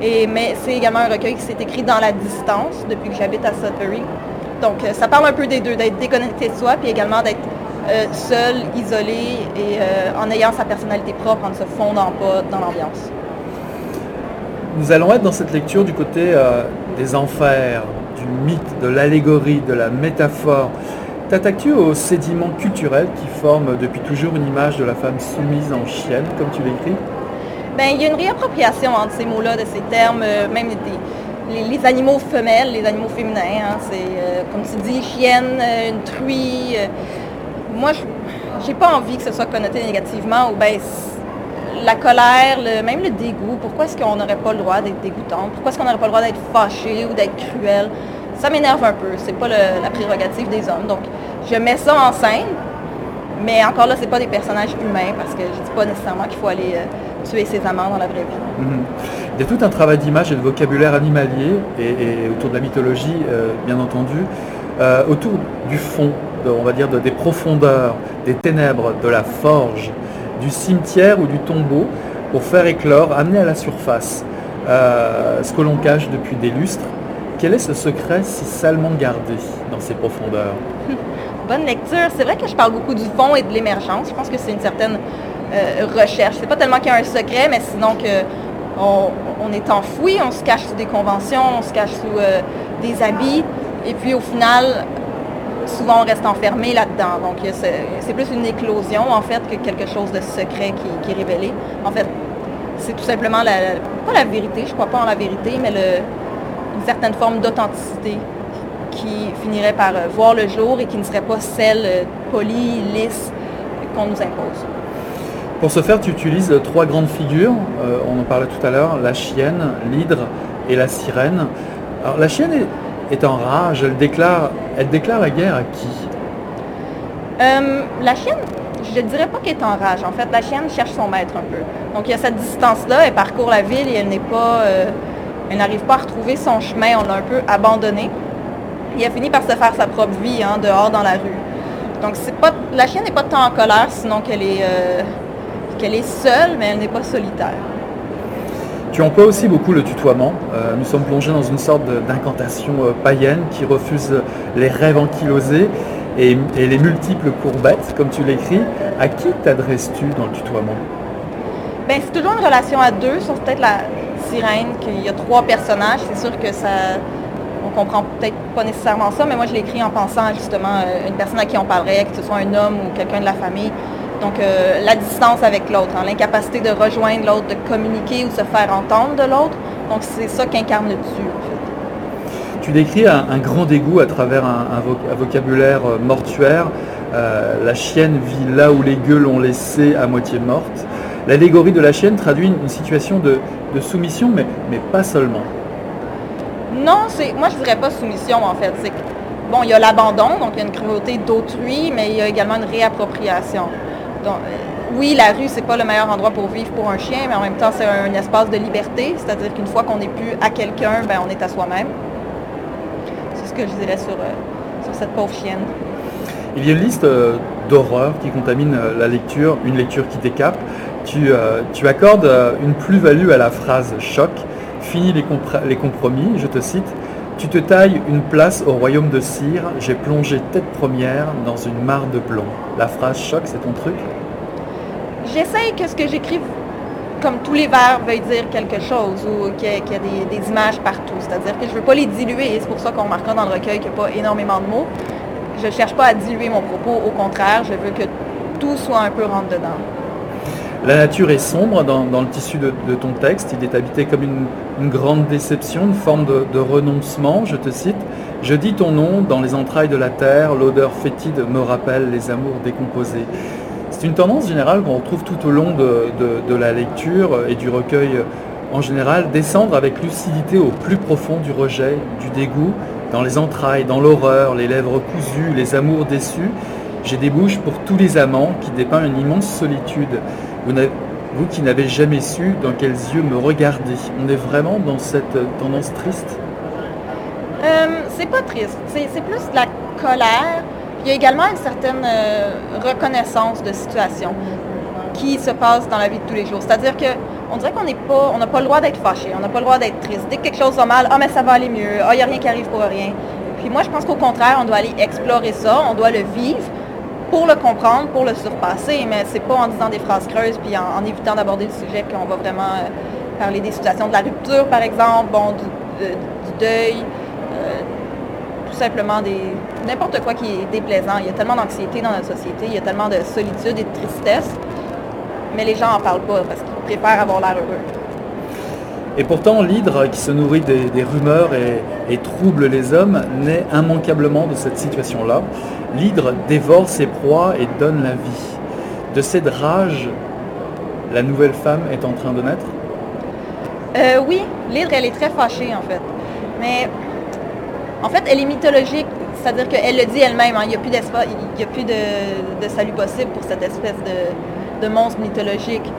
Et, mais c'est également un recueil qui s'est écrit dans la distance depuis que j'habite à Sudbury. Donc, euh, ça parle un peu des deux, d'être déconnecté de soi, puis également d'être euh, seul, isolé et euh, en ayant sa personnalité propre, en ne se fondant pas dans l'ambiance. Nous allons être dans cette lecture du côté des enfers, du mythe, de l'allégorie, de la métaphore. T'attaques-tu aux sédiments culturels qui forment depuis toujours une image de la femme soumise en chienne, comme tu l'écris? Ben, il y a une réappropriation entre ces mots-là, de ces termes, euh, même les, animaux femelles, les animaux féminins. Hein, c'est, euh, comme tu dis, chienne, euh, une truie. moi, j'ai pas envie que ce soit connoté négativement ou ben, la colère, même le dégoût. Pourquoi est-ce qu'on n'aurait pas le droit d'être dégoûtant? Pourquoi est-ce qu'on n'aurait pas le droit d'être fâché ou d'être cruel? Ça m'énerve un peu. C'est pas la prérogative des hommes. Donc, je mets ça en scène, mais encore là, c'est pas des personnages humains parce que je dis pas nécessairement qu'il faut aller tuer ses amants dans la vraie vie. Mhm. Il y a tout un travail d'image et de vocabulaire animalier et, autour de la mythologie, euh, bien entendu, euh, autour du fond, on va dire des profondeurs, des ténèbres, de la forge, du cimetière ou du tombeau, pour faire éclore, amener à la surface euh, ce que l'on cache depuis des lustres. Quel est ce secret si salement gardé dans ces profondeurs? Bonne lecture. C'est vrai que je parle beaucoup du fond et de l'émergence. Je pense que c'est une certaine euh, recherche. C'est pas tellement qu'il y a un secret, mais sinon que on, est enfoui, on se cache sous des conventions, on se cache sous euh, des habits, et puis au final, souvent on reste enfermé là-dedans. Donc c'est plus une éclosion en fait que quelque chose de secret qui, est révélé. En fait, c'est tout simplement la, pas la vérité, je crois pas en la vérité, mais une certaine forme d'authenticité qui finirait par euh, voir le jour et qui ne serait pas celle polie, lisse qu'on nous impose. Pour ce faire, tu utilises trois grandes figures, euh, on en parlait tout à l'heure, la chienne, l'hydre et la sirène. Alors la chienne est, en rage, elle déclare, elle déclare la guerre à qui? Euh, La chienne, je ne dirais pas qu'elle est en rage. En fait, la chienne cherche son maître un peu. Donc il y a cette distance-là, elle parcourt la ville et elle n'est pas. Euh, elle n'arrive pas à retrouver son chemin, on l'a un peu abandonné. Et elle finit par se faire sa propre vie, hein, dehors dans la rue. Donc c'est pas. La chienne n'est pas tant en colère, sinon qu'elle est qu'elle est seule, mais elle n'est pas solitaire. Tu emploies aussi beaucoup le tutoiement. Euh, nous sommes plongés dans une sorte d'incantation euh, païenne qui refuse les rêves ankylosés et, les multiples courbettes, comme tu l'écris. À qui t'adresses-tu dans le tutoiement? Ben, C'est toujours une relation à deux, sauf peut-être la sirène, qu'il y a trois personnages. C'est sûr que ça. On comprend peut-être pas nécessairement ça, mais moi je l'écris en pensant justement à une personne à qui on parlerait, que ce soit un homme ou quelqu'un de la famille. Donc, euh, la distance avec l'autre, hein, l'incapacité de rejoindre l'autre, de communiquer ou se faire entendre de l'autre. Donc, c'est ça qu'incarne le tu, Tu décris un, grand dégoût à travers un, vocabulaire euh, mortuaire. Euh, la chienne vit là où les gueules l'ont laissée à moitié morte. L'allégorie de la chienne traduit une, situation de, soumission, mais, mais pas seulement. Non, moi je dirais pas soumission en fait. C'est bon, il y a l'abandon, donc il y a une cruauté d'autrui, mais il y a également une réappropriation. Euh, oui, la rue, c'est pas le meilleur endroit pour vivre pour un chien, mais en même temps, c'est un espace de liberté. C'est-à-dire qu'une fois qu'on n'est plus à quelqu'un, ben, on est à soi-même. C'est ce que je dirais sur, euh, sur cette pauvre chienne. Il y a une liste euh, d'horreurs qui contamine la lecture, une lecture qui décape. Tu, tu accordes une plus-value à la phrase choc. Fini les, les compromis, je te cite. Tu te tailles une place au royaume de Cire, j'ai plongé tête première dans une mare de plomb. La phrase choc, c'est ton truc? J'essaye que ce que j'écris, comme tous les vers, veuille dire quelque chose ou qu'il y ait, des, images partout. C'est-à-dire que je ne veux pas les diluer et c'est pour ça qu'on remarquera dans le recueil qu'il n'y a pas énormément de mots. Je ne cherche pas à diluer mon propos, au contraire, je veux que tout soit un peu rentre dedans. La nature est sombre dans, le tissu de, ton texte. Il est habité comme une, grande déception, une forme de, renoncement. Je te cite Je dis ton nom dans les entrailles de la terre. L'odeur fétide me rappelle les amours décomposés. C'est une tendance générale qu'on retrouve tout au long de, la lecture et du recueil en général, descendre avec lucidité au plus profond du rejet, du dégoût, dans les entrailles, dans l'horreur, les lèvres cousues, les amours déçus. J'ai des bouches pour tous les amants qui dépeint une immense solitude. Vous, qui n'avez jamais su dans quels yeux me regarder. On est vraiment dans cette tendance triste? Euh, C'est pas triste. C'est plus de la colère. Il y a également une certaine euh, reconnaissance de situation qui se passe dans la vie de tous les jours. C'est-à-dire que on dirait qu'on n'a pas le droit d'être fâché, on n'a pas le droit d'être triste. Dès que quelque chose va mal, ah mais ça va aller mieux, ah il n'y a rien qui arrive pour rien. Puis moi je pense qu'au contraire, on doit aller explorer ça, on doit le vivre pour le comprendre, pour le surpasser, mais c'est pas en disant des phrases creuses puis en, évitant d'aborder le sujet qu'on va vraiment euh, parler des situations de la rupture par exemple, bon, du, deuil, euh, tout simplement n'importe quoi qui est déplaisant. Il y a tellement d'anxiété dans notre société, il y a tellement de solitude et de tristesse mais les gens n'en parlent pas parce qu'ils préfèrent avoir l'air heureux. Et pourtant, l'hydre qui se nourrit des, rumeurs et, trouble les hommes naît immanquablement de cette situation-là. L'hydre dévore ses proies et donne la vie. De cette rage, la nouvelle femme est en train de naître? Euh, Oui, l'hydre, elle est très fâchée en fait. Mais en fait, elle est mythologique, c'est-à-dire qu'elle le dit elle-même, hein. il n'y a plus, a plus de salut possible pour cette espèce de, monstres mythologiques.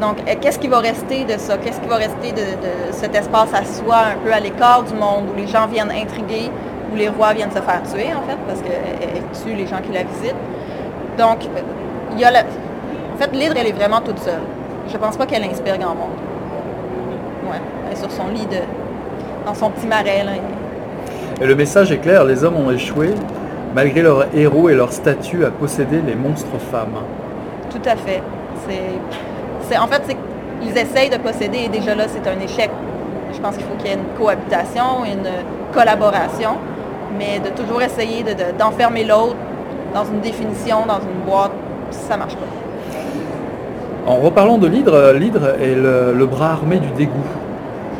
Donc, euh, qu'est-ce qui va rester de ça? Qu'est-ce qui va rester de, cet espace à soi, un peu à l'écart du monde, où les gens viennent intriguer, où les rois viennent se faire tuer, en fait, parce qu'elle tue les gens qui la visitent? Donc, il y a En fait, l'hydre, elle est vraiment toute seule. Je pense pas qu'elle inspire grand monde. Ouais, elle est sur son lit, de... dans son petit marais. Et le message est clair, les hommes ont échoué, malgré leur héros et leur statut, à posséder les monstres femmes. Tout à fait. C'est, en fait, c'est ils essayent de posséder et déjà là, c'est un échec. Je pense qu'il faut qu'il y ait une cohabitation, une collaboration, mais de toujours essayer d'enfermer l'autre dans une définition, dans une boîte, ça ne marche pas. En reparlant de l'hydre, l'hydre est le, bras armé du dégoût.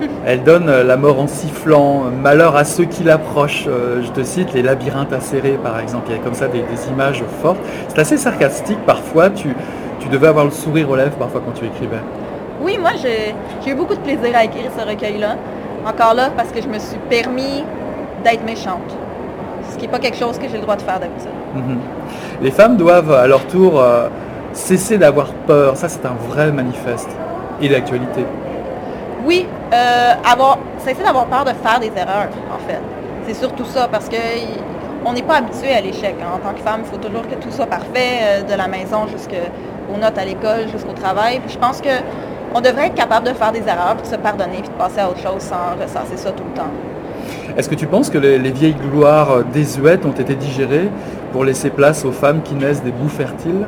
Elle donne la mort en sifflant, malheur à ceux qui l'approchent. Euh, je te cite les labyrinthes acérés par exemple. Il y a comme ça des, images fortes. C'est assez sarcastique parfois. Tu, tu devais avoir le sourire aux lèvres parfois quand tu écrivais. Oui, moi j'ai eu beaucoup de plaisir à écrire ce recueil-là. Encore là, parce que je me suis permis d'être méchante. Ce qui n'est pas quelque chose que j'ai le droit de faire d'habitude. Mhm. Les femmes doivent à leur tour euh, cesser d'avoir peur. Ça, c'est un vrai manifeste. Et l'actualité. Oui, euh, avoir, cesser d'avoir peur de faire des erreurs, en fait. C'est surtout ça, parce que on n'est pas habitué à l'échec. Hein. En tant que femme, il faut toujours que tout soit parfait, euh, de la maison jusqu'aux notes à l'école, jusqu'au travail. Puis je pense qu'on devrait être capable de faire des erreurs, puis de se pardonner, puis de passer à autre chose sans ressasser ça tout le temps. Est-ce que tu penses que les, vieilles gloires désuètes ont été digérées pour laisser place aux femmes qui naissent des bouts fertiles?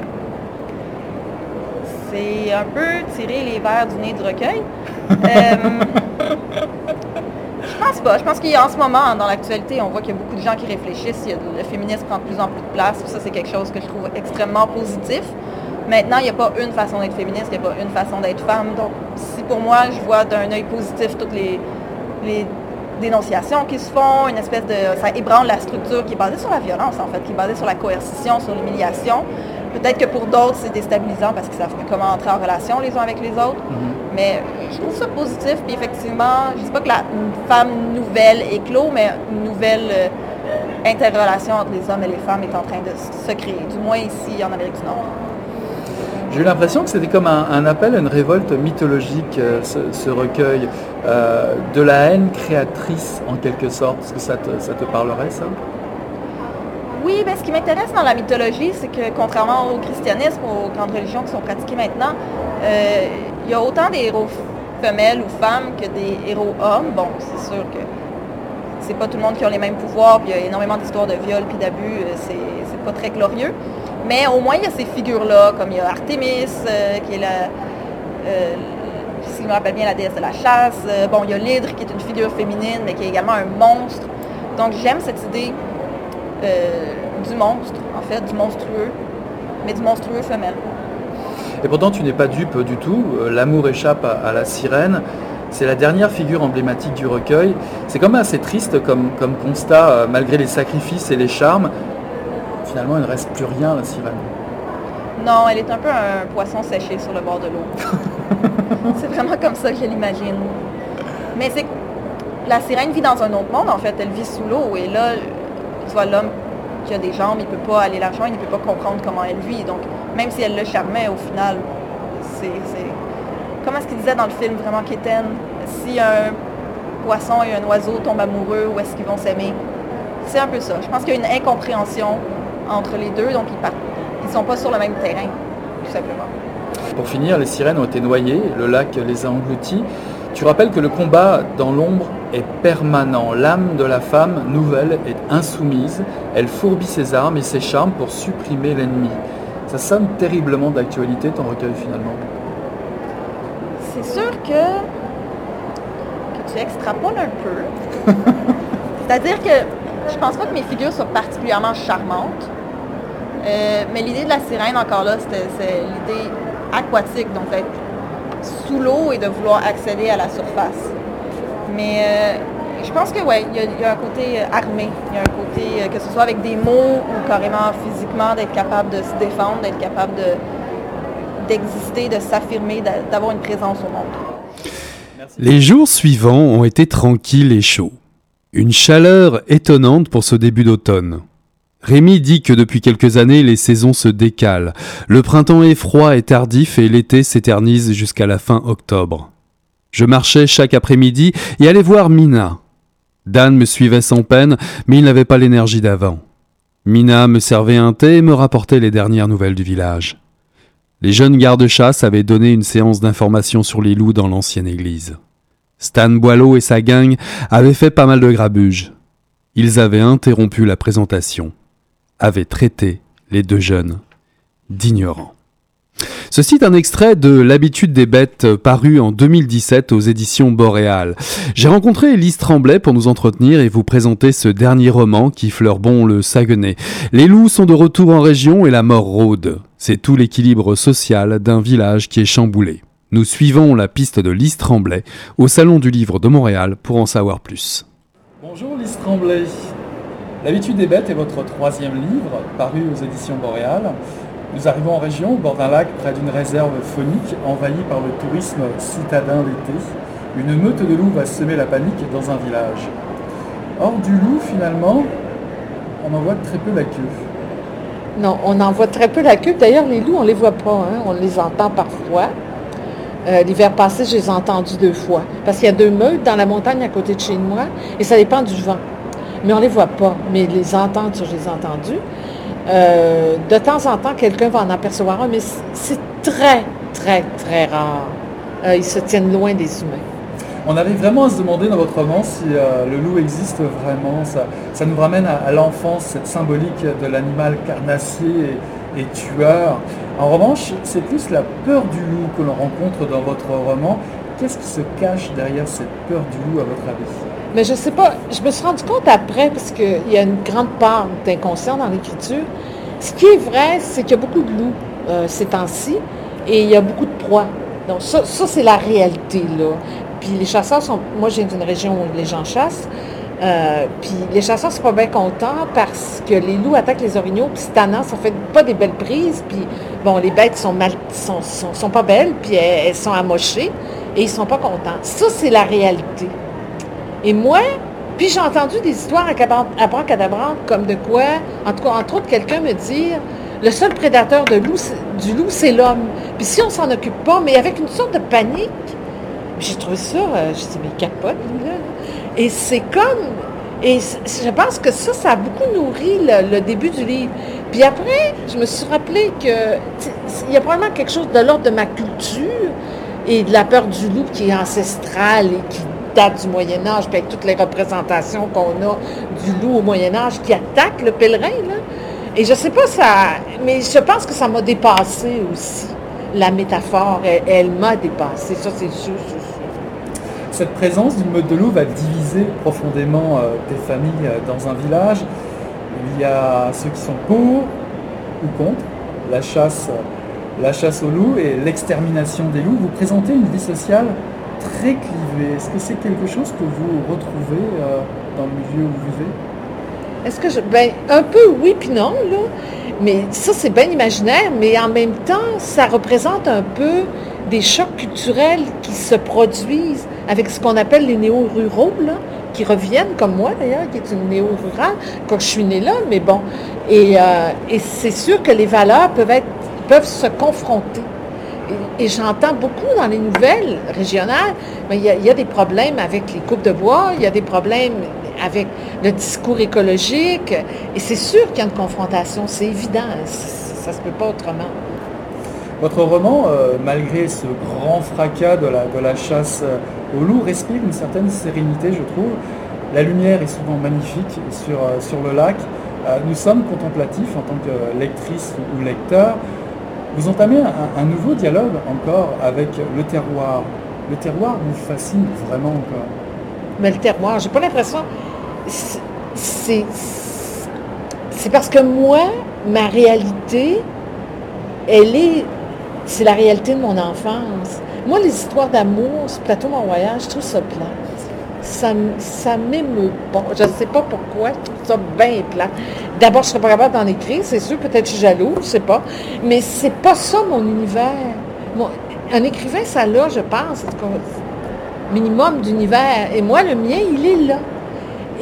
C'est un peu tirer les verres du nez de recueil. Euh, je pense pas. Je pense qu'en ce moment, dans l'actualité, on voit qu'il y a beaucoup de gens qui réfléchissent. le féminisme prend de plus en plus de place. Ça, c'est quelque chose que je trouve extrêmement positif. Maintenant, il n'y a pas une façon d'être féministe, il n'y a pas une façon d'être femme. Donc, si pour moi, je vois d'un œil positif toutes les, dénonciations qui se font, une espèce de... Ça ébranle la structure qui est basée sur la violence, en fait, qui est basée sur la coercition, sur l'humiliation. Peut-être que pour d'autres, c'est déstabilisant parce qu'ils savent plus comment entrer en relation les uns avec les autres. Mm-hmm. Mais je trouve ça positif. Puis effectivement, je ne dis pas que la femme nouvelle éclot, mais une nouvelle euh, interrelation entre les hommes et les femmes est en train de se créer, du moins ici en Amérique du Nord. J'ai eu l'impression que c'était comme un, appel à une révolte mythologique, euh, ce, recueil, euh, de la haine créatrice en quelque sorte. Est-ce que ça te, ça te parlerait, ça? Oui, ben, ce qui m'intéresse dans la mythologie, c'est que contrairement au christianisme, aux grandes religions qui sont pratiquées maintenant, euh, il y a autant des héros femelles ou femmes que des héros hommes. Bon, c'est sûr que c'est pas tout le monde qui a les mêmes pouvoirs, puis il y a énormément d'histoires de viol puis d'abus, c'est pas très glorieux. Mais au moins, il y a ces figures-là, comme il y a Artémis, euh, qui est la, si je me rappelle bien, la déesse de la chasse. bon, il y a l'hydre, qui est une figure féminine, mais qui est également un monstre. Donc j'aime cette idée du monstre, en fait, du monstrueux, mais du monstrueux femelle. Et pourtant, tu n'es pas dupe du tout. Euh, l'amour échappe à, la sirène. C'est la dernière figure emblématique du recueil. C'est quand même assez triste comme, comme constat, euh, malgré les sacrifices et les charmes. Finalement, il ne reste plus rien, la sirène. Non, elle est un peu un poisson séché sur le bord de l'eau. c'est vraiment comme ça que je l'imagine. Mais c'est la sirène vit dans un autre monde, en fait. Elle vit sous l'eau. Et là, tu vois, l'homme qui a des jambes, il ne peut pas aller la rejoindre, il ne peut pas comprendre comment elle vit. Donc, même si elle le charmait, au final, c'est... Comment est-ce qu'il disait dans le film, vraiment, Kéten? Si un poisson et un oiseau tombent amoureux, où est-ce qu'ils vont s'aimer? C'est un peu ça. Je pense qu'il y a une incompréhension entre les deux, donc ils ne sont pas sur le même terrain, tout simplement. Pour finir, les sirènes ont été noyées, le lac les a englouties. Tu rappelles que le combat dans l'ombre est permanent. L'âme de la femme nouvelle est insoumise. Elle fourbit ses armes et ses charmes pour supprimer l'ennemi. Ça sonne terriblement d'actualité ton recueil finalement. C'est sûr que, que tu extrapoles un peu. C'est-à-dire que je pense pas que mes figures soient particulièrement charmantes. Euh, mais l'idée de la sirène, encore là, c'est l'idée aquatique, donc d'être sous l'eau et de vouloir accéder à la surface. Mais euh, je pense que ouais, il y, a un côté euh, armé, il y a un côté que ce soit avec des mots ou carrément physiquement d'être capable de se défendre, d'être capable d'exister, de s'affirmer, d'avoir une présence au monde. Les jours suivants ont été tranquilles et chauds. Une chaleur étonnante pour ce début d'automne. Rémi dit que depuis quelques années, les saisons se décalent. Le printemps est froid et tardif et l'été s'éternise jusqu'à la fin octobre. Je marchais chaque après-midi et allais voir Mina. Dan me suivait sans peine, mais il n'avait pas l'énergie d'avant. Mina me servait un thé et me rapportait les dernières nouvelles du village. Les jeunes gardes-chasse avaient donné une séance d'information sur les loups dans l'ancienne église. Stan Boileau et sa gang avaient fait pas mal de grabuge. Ils avaient interrompu la présentation, avaient traité les deux jeunes d'ignorants. Ceci est un extrait de L'habitude des bêtes paru en 2017 aux éditions Boréal. J'ai rencontré Elise Tremblay pour nous entretenir et vous présenter ce dernier roman qui fleure bon le Saguenay. Les loups sont de retour en région et la mort rôde. C'est tout l'équilibre social d'un village qui est chamboulé. Nous suivons la piste de Lise Tremblay au Salon du Livre de Montréal pour en savoir plus. Bonjour Lise Tremblay. L'habitude des bêtes est votre troisième livre, paru aux éditions Boréal. Nous arrivons en région, au bord d'un lac, près d'une réserve phonique, envahie par le tourisme citadin d'été. Une meute de loups va semer la panique dans un village. Hors du loup, finalement, on en voit très peu la queue. Non, on en voit très peu la queue. D'ailleurs, les loups, on ne les voit pas. Hein. On les entend parfois. Euh, l'hiver passé, je les ai entendus deux fois. Parce qu'il y a deux meutes dans la montagne à côté de chez moi et ça dépend du vent. Mais on ne les voit pas. Mais les entendre, je les ai entendus. Euh, de temps en temps, quelqu'un va en apercevoir un, mais c'est très, très, très rare. Euh, ils se tiennent loin des humains. On arrive vraiment à se demander dans votre roman si le loup existe vraiment. Ça, nous ramène à, l'enfance, cette symbolique de l'animal carnassier et tueur. En revanche, c'est plus la peur du loup que l'on rencontre dans votre roman. Qu'est-ce qui se cache derrière cette peur du loup, à votre avis? Mais je ne sais pas, je me suis rendu compte après, parce qu'il y a une grande part d'inconscient dans l'écriture. Ce qui est vrai, c'est qu'il y a beaucoup de loups euh, ces temps-ci, et il y a beaucoup de proies. Donc ça, ça c'est la réalité, là. Puis les chasseurs sont... Moi, j'ai d'une région où les gens chassent. Euh, puis les chasseurs sont pas bien contents parce que les loups attaquent les orignaux, puis tannant, ça fait pas des belles prises, puis bon, les bêtes sont mal, sont, sont, pas belles, puis elles, sont amochées, et ils sont pas contents. Ça, c'est la réalité. Et moi, puis j'ai entendu des histoires abracadabrantes comme de quoi, en tout cas, entre autres, quelqu'un me dire, le seul prédateur de loup, du loup, c'est l'homme. Puis si on s'en occupe pas, mais avec une sorte de panique, j'ai trouvé ça, euh, je dis, mais capote, là. Et c'est comme. Et je pense que ça, ça a beaucoup nourri le, début du livre. Puis après, je me suis rappelé que il y a probablement quelque chose de l'ordre de ma culture et de la peur du loup qui est ancestrale et qui date du Moyen Âge, puis avec toutes les représentations qu'on a du loup au Moyen Âge qui attaque le pèlerin. Là. Et je sais pas ça, mais je pense que ça m'a dépassé aussi. La métaphore, elle, m'a dépassé, ça c'est sûr, cette présence d'une meute de loup va diviser profondément euh, des familles euh, dans un village. Il y a ceux qui sont pour ou contre la chasse, euh, la chasse aux loups et l'extermination des loups. Vous présentez une vie sociale très clivée. Est-ce que c'est quelque chose que vous retrouvez dans le milieu où vous vivez Est-ce que je. Ben, un peu oui puis non, là. Mais ça, c'est bien imaginaire, mais en même temps, ça représente un peu des chocs culturels qui se produisent avec ce qu'on appelle les néo-ruraux, qui reviennent, comme moi d'ailleurs, qui est une néo-rurale, quand je suis née là, mais bon. Et, euh, et c'est sûr que les valeurs peuvent, être, peuvent se confronter. Et, j'entends beaucoup dans les nouvelles régionales, mais il y, a, des problèmes avec les coupes de bois, il y a des problèmes avec le discours écologique, et c'est sûr qu'il y a une confrontation, c'est évident, ça ne se peut pas autrement. Votre roman, euh, malgré ce grand fracas de la, chasse euh, au loup, respire une certaine sérénité, je trouve. La lumière est souvent magnifique sur, euh, sur le lac. nous sommes contemplatifs en tant que lectrice ou lecteur. Vous entamez un, nouveau dialogue encore avec le terroir. Le terroir vous fascine vraiment encore. Mais le terroir, j'ai pas l'impression. C'est, parce que moi, ma réalité, elle est c'est la réalité de mon enfance. Moi, les histoires d'amour ce plateau Mont-Royal, je trouve ça plat. Ça, ça m'émeut pas. Je ne sais pas pourquoi, je trouve ça bien plat. D'abord, je ne serais pas capable d'en écrire, c'est sûr, peut-être je suis jaloux, je ne sais pas. Mais c'est pas ça mon univers. un écrivain, ça l'a, je pense, minimum d'univers. Et moi, le mien, il est là.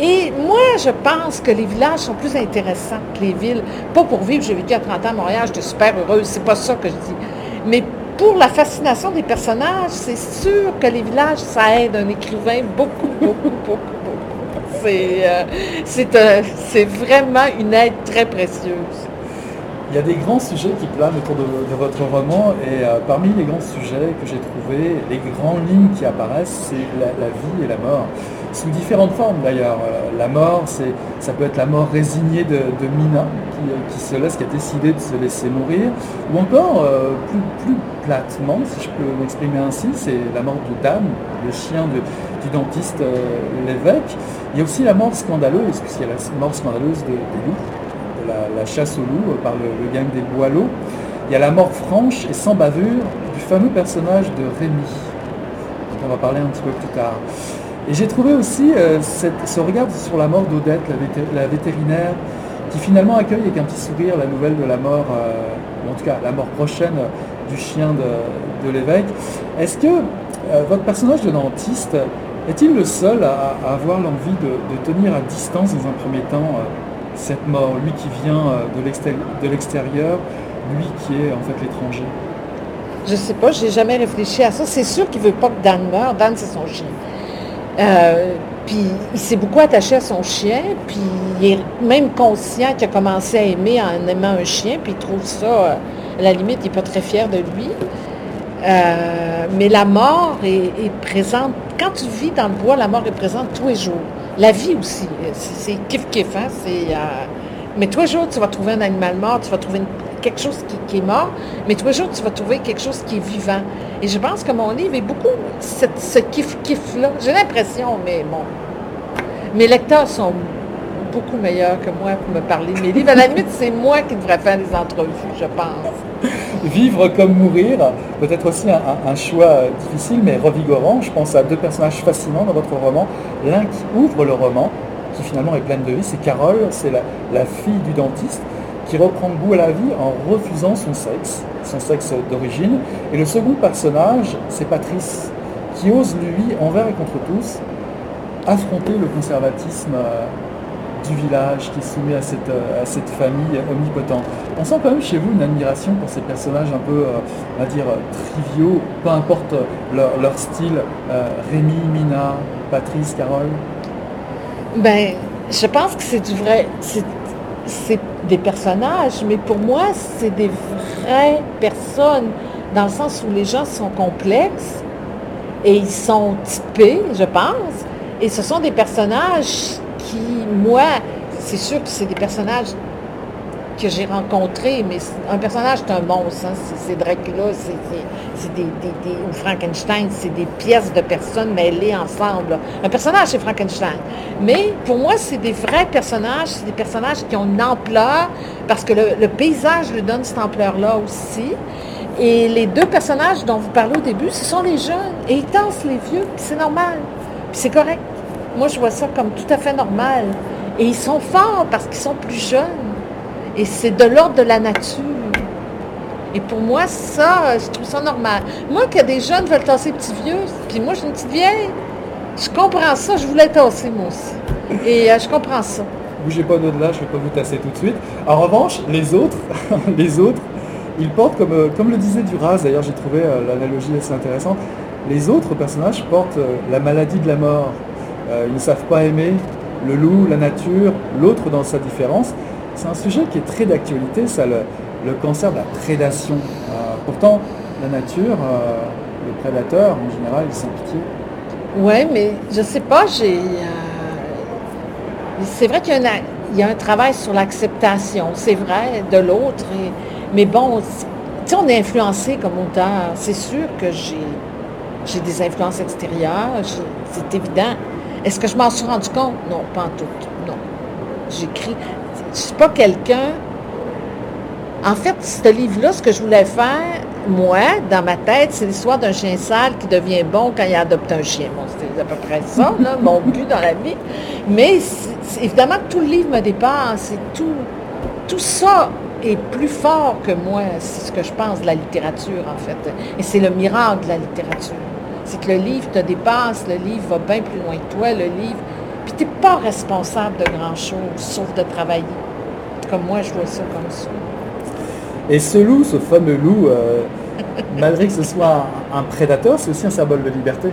Et moi, je pense que les villages sont plus intéressants que les villes. Pas pour vivre, j'ai vécu à 30 ans à Montréal, j'étais super heureuse, c'est pas ça que je dis. Mais pour la fascination des personnages, c'est sûr que les villages, ça aide un écrivain beaucoup, beaucoup, beaucoup, beaucoup. C'est, euh, c'est, vraiment une aide très précieuse. Il y a des grands sujets qui planent autour de, votre roman et euh, parmi les grands sujets que j'ai trouvés, les grandes lignes qui apparaissent, c'est la, vie et la mort sous différentes formes d'ailleurs. Euh, la mort, c'est, ça peut être la mort résignée de, Mina, qui, se laisse, qui a décidé de se laisser mourir, ou encore, euh, plus, plus, platement, si je peux m'exprimer ainsi, c'est la mort de Dame, le chien du dentiste euh, l'évêque. Il y a aussi la mort scandaleuse, puisqu'il y a la mort scandaleuse des loups, de la, chasse aux loups par le, le gang des Boileaux. Il y a la mort franche et sans bavure du fameux personnage de Rémi, dont on va parler un petit peu plus tard. Et j'ai trouvé aussi euh, ce regard sur la mort d'Odette, la, vétérinaire, qui finalement accueille avec un petit sourire la nouvelle de la mort, euh, ou en tout cas la mort prochaine du chien de, l'évêque. Est-ce que euh, votre personnage de dentiste est-il le seul à, avoir l'envie de, tenir à distance dans un premier temps cette mort, lui qui vient de l'extérieur, lui qui est en fait l'étranger? Je ne sais pas, je n'ai jamais réfléchi à ça. C'est sûr qu'il ne veut pas que Dan meure. Dan, c'est son chien. Euh, puis il s'est beaucoup attaché à son chien, puis il est même conscient qu'il a commencé à aimer en aimant un chien, puis il trouve ça, euh, à la limite, il n'est pas très fier de lui. Euh, mais la mort est, présente. Quand tu vis dans le bois, la mort est présente tous les jours. La vie aussi. C'est kiff-kiff, hein? mais tous les jours, tu vas trouver un animal mort, tu vas trouver une quelque chose qui, est mort, mais tous les jours, tu vas trouver quelque chose qui est vivant. Et je pense que mon livre est beaucoup ce kiff-kiff-là. J'ai l'impression, mais bon. Mes lecteurs sont beaucoup meilleurs que moi pour me parler de mes livres. À la limite, c'est moi qui devrais faire des entrevues, je pense. Vivre comme mourir, peut-être aussi un, choix difficile mais revigorant. Je pense à deux personnages fascinants dans votre roman. L'un qui ouvre le roman, qui finalement est plein de vie, c'est Carole, c'est la, fille du dentiste qui reprend goût à la vie en refusant son sexe, son sexe d'origine. Et le second personnage, c'est Patrice, qui ose, lui, envers et contre tous, affronter le conservatisme euh, du village qui est soumis à cette, euh, à cette famille omnipotente. On sent quand même chez vous une admiration pour ces personnages un peu, euh, on va dire, triviaux, peu importe leur, style. Rémi, Mina, Patrice, Carole? Ben, je pense que c'est du vrai. C'est des personnages, mais pour moi, c'est des vraies personnes, dans le sens où les gens sont complexes et ils sont typés, je pense. Et ce sont des personnages qui, moi, c'est sûr que c'est des personnages que j'ai rencontré, mais un personnage, c'est un monstre. Hein. C'est Dracula, c'est des, ou Frankenstein, c'est des pièces de personnes mêlées ensemble. Un personnage, c'est Frankenstein. Mais pour moi, c'est des vrais personnages, c'est des personnages qui ont une ampleur, parce que le, paysage lui donne cette ampleur-là aussi. Et les deux personnages dont vous parlez au début, ce sont les jeunes. Et ils tassent les vieux, c'est normal. Puis c'est correct. Moi, je vois ça comme tout à fait normal. Et ils sont forts parce qu'ils sont plus jeunes. Et c'est de l'ordre de la nature. Et pour moi, ça, je trouve ça normal. Moi, que des jeunes veulent tasser petits vieux, puis moi, je suis une petite vieille, je comprends ça, je voulais tasser moi aussi. Et euh, je comprends ça. Bougez pas au-delà, je ne vais pas vous tasser tout de suite. En revanche, les autres, les autres, ils portent, comme, euh, comme le disait Duras, d'ailleurs j'ai trouvé euh, l'analogie assez intéressante, les autres personnages portent la maladie de la mort. ils ne savent pas aimer le loup, la nature, l'autre dans sa différence. C'est un sujet qui est très d'actualité, ça, le, cancer de la prédation. pourtant, la nature, le prédateur, en général, ils sont pitié. Oui, mais je sais pas, j'ai. Euh, c'est vrai qu'il y, a un travail sur l'acceptation, c'est vrai, de l'autre. Mais bon, tu on est influencé comme auteur. C'est sûr que j'ai des influences extérieures, c'est évident. Est-ce que je m'en suis rendu compte? Non, pas en tout. Non. J'écris. Je suis pas quelqu'un. En fait, ce livre-là, ce que je voulais faire, moi, dans ma tête, c'est l'histoire d'un chien sale qui devient bon quand il adopte un chien. Bon, c'est à peu près ça, mon but dans la vie. Mais évidemment, tout le livre me dépasse. Et tout, tout ça est plus fort que moi. C'est ce que je pense de la littérature, en fait. Et c'est le miracle de la littérature. C'est que le livre te dépasse, le livre va bien plus loin que toi, le livre. Puis tu n'es pas responsable de grand-chose, sauf de travailler. Comme moi, je vois ça comme ça. Et ce loup, ce fameux loup, euh, malgré que ce soit un, prédateur, c'est aussi un symbole de liberté.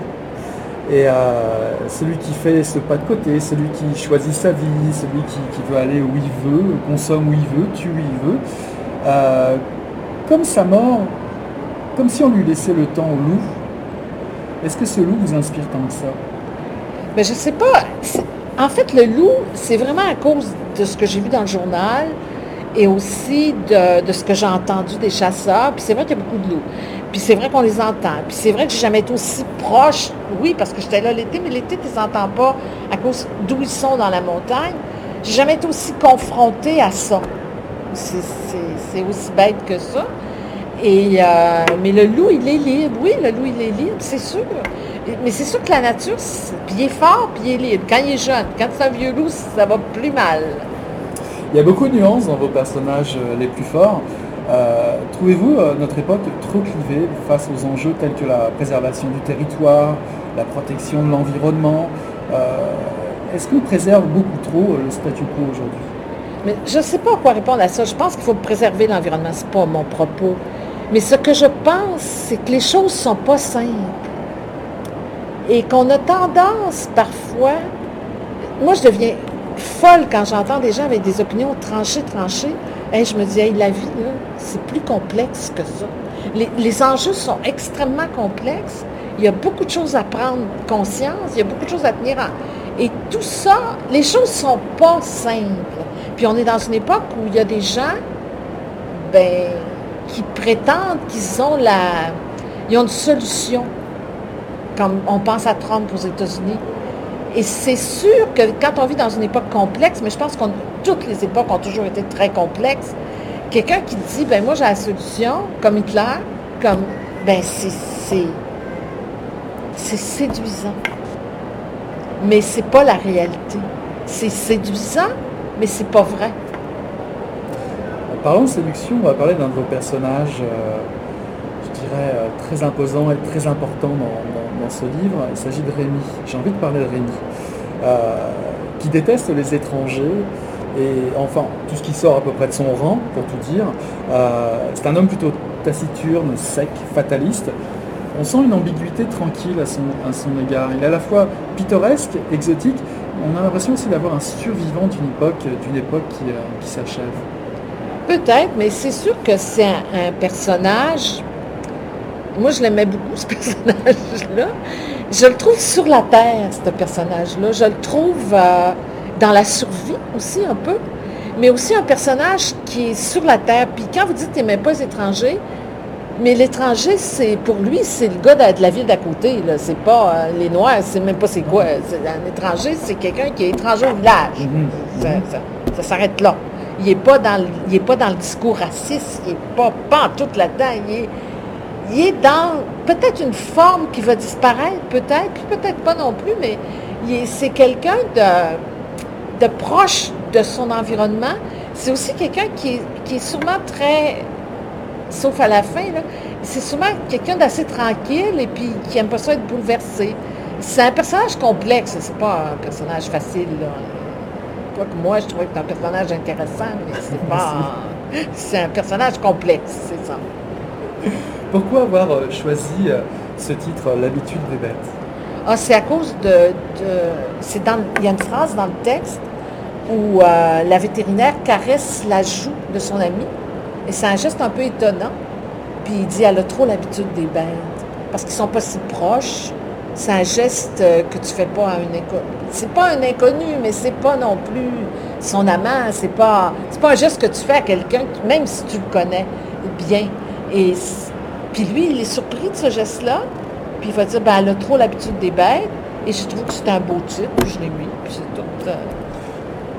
Et euh, celui qui fait ce pas de côté, celui qui choisit sa vie, celui qui, veut aller où il veut, consomme où il veut, tue où il veut, euh, comme sa mort, comme si on lui laissait le temps au loup, est-ce que ce loup vous inspire tant que ça? Ben, Je ne sais pas. En fait, le loup, c'est vraiment à cause de ce que j'ai vu dans le journal, et aussi de, ce que j'ai entendu des chasseurs. Puis c'est vrai qu'il y a beaucoup de loups. Puis c'est vrai qu'on les entend. Puis c'est vrai que j'ai jamais été aussi proche, oui, parce que j'étais là l'été, mais l'été, tu les entends pas à cause d'où ils sont dans la montagne. J'ai jamais été aussi confrontée à ça. C'est aussi bête que ça. Et, euh, mais le loup, il est libre. Oui, le loup, il est libre, c'est sûr. Mais c'est sûr que la nature, puis il est fort, puis il est libre. Quand il est jeune, quand c'est un vieux loup, ça va plus mal. Il y a beaucoup de nuances dans vos personnages euh, les plus forts. Euh, trouvez-vous euh, notre époque trop clivée face aux enjeux tels que la préservation du territoire, la protection de l'environnement? Est-ce qu'on préserve beaucoup trop le statu quo aujourd'hui? Mais je ne sais pas à quoi répondre à ça. Je pense qu'il faut préserver l'environnement. Ce n'est pas mon propos. Mais ce que je pense, c'est que les choses ne sont pas simples. Et qu'on a tendance parfois. Moi, je deviens folle quand j'entends des gens avec des opinions tranchées, tranchées. et je me dis, la vie, c'est plus complexe que ça. Les, enjeux sont extrêmement complexes. Il y a beaucoup de choses à prendre conscience, il y a beaucoup de choses à tenir en... Et tout ça, les choses ne sont pas simples. Puis on est dans une époque où il y a des gens ben, qui prétendent qu'ils ont la... Ils ont une solution. Comme on pense à Trump aux États-Unis. Et c'est sûr que quand on vit dans une époque complexe, mais je pense que toutes les époques ont toujours été très complexes, quelqu'un qui dit, ben moi j'ai la solution, comme Hitler, comme, ben c'est, c'est, séduisant. Mais c'est pas la réalité. C'est séduisant, mais c'est pas vrai. Parlant de séduction, on va parler d'un de vos personnages, euh, je dirais, euh, très imposant et très important dans ce livre, il s'agit de Rémi. J'ai envie de parler de Rémi, euh, qui déteste les étrangers, et enfin, tout ce qui sort à peu près de son rang, pour tout dire. C'est un homme plutôt taciturne, sec, fataliste. On sent une ambiguïté tranquille à son, égard. Il est à la fois pittoresque, exotique, on a l'impression aussi d'avoir un survivant d'une époque, d'une époque qui s'achève. Peut-être, mais c'est sûr que c'est un personnage moi, je l'aimais beaucoup, ce personnage-là. Je le trouve sur la terre, ce personnage-là. Je le trouve euh, dans la survie aussi, un peu. Mais aussi un personnage qui est sur la terre. Puis quand vous dites qu'il n'aimait pas les étrangers, mais l'étranger, c'est pour lui, c'est le gars de, la ville d'à côté. C'est pas euh, les Noirs, c'est même pas c'est quoi. Un étranger, c'est quelqu'un qui est étranger au village. Mhm. Ça, s'arrête là. Il n'est pas, dans pas dans le discours raciste, il n'est pas, pas en tout là-dedans. Il est, il est dans peut-être une forme qui va disparaître, peut-être, peut-être pas non plus, mais c'est quelqu'un de, de, proche de son environnement. C'est aussi quelqu'un qui, est sûrement très sauf à la fin. C'est souvent quelqu'un d'assez tranquille et puis qui n'aime pas ça être bouleversé. C'est un personnage complexe, c'est pas un personnage facile. Que moi, je trouvais que c'est un personnage intéressant, mais c'est pas. c'est un personnage complexe, c'est ça. Pourquoi avoir euh, choisi euh, ce titre, euh, L'habitude des bêtes? Ah, C'est à cause de. dans, il y a une phrase dans le texte où la vétérinaire caresse la joue de son ami. Et c'est un geste un peu étonnant. Puis il dit elle a trop l'habitude des bêtes. Parce qu'ils sont pas si proches. C'est un geste que tu fais pas à un inconnu. C'est pas un inconnu, mais c'est pas non plus son amant. C'est pas, c'est pas un geste que tu fais à quelqu'un, même si tu le connais bien. Et puis lui, il est surpris de ce geste-là. Puis il va dire, ben, elle a trop l'habitude des bêtes. Et je trouve que c'est un beau titre, je l'ai mis, puis c'est tout. Euh.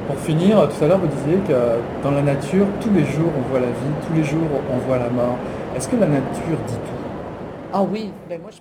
Pour finir, tout à l'heure, vous disiez que dans la nature, tous les jours, on voit la vie, tous les jours, on voit la mort. Est-ce que la nature dit tout? Ah oui, ben moi, je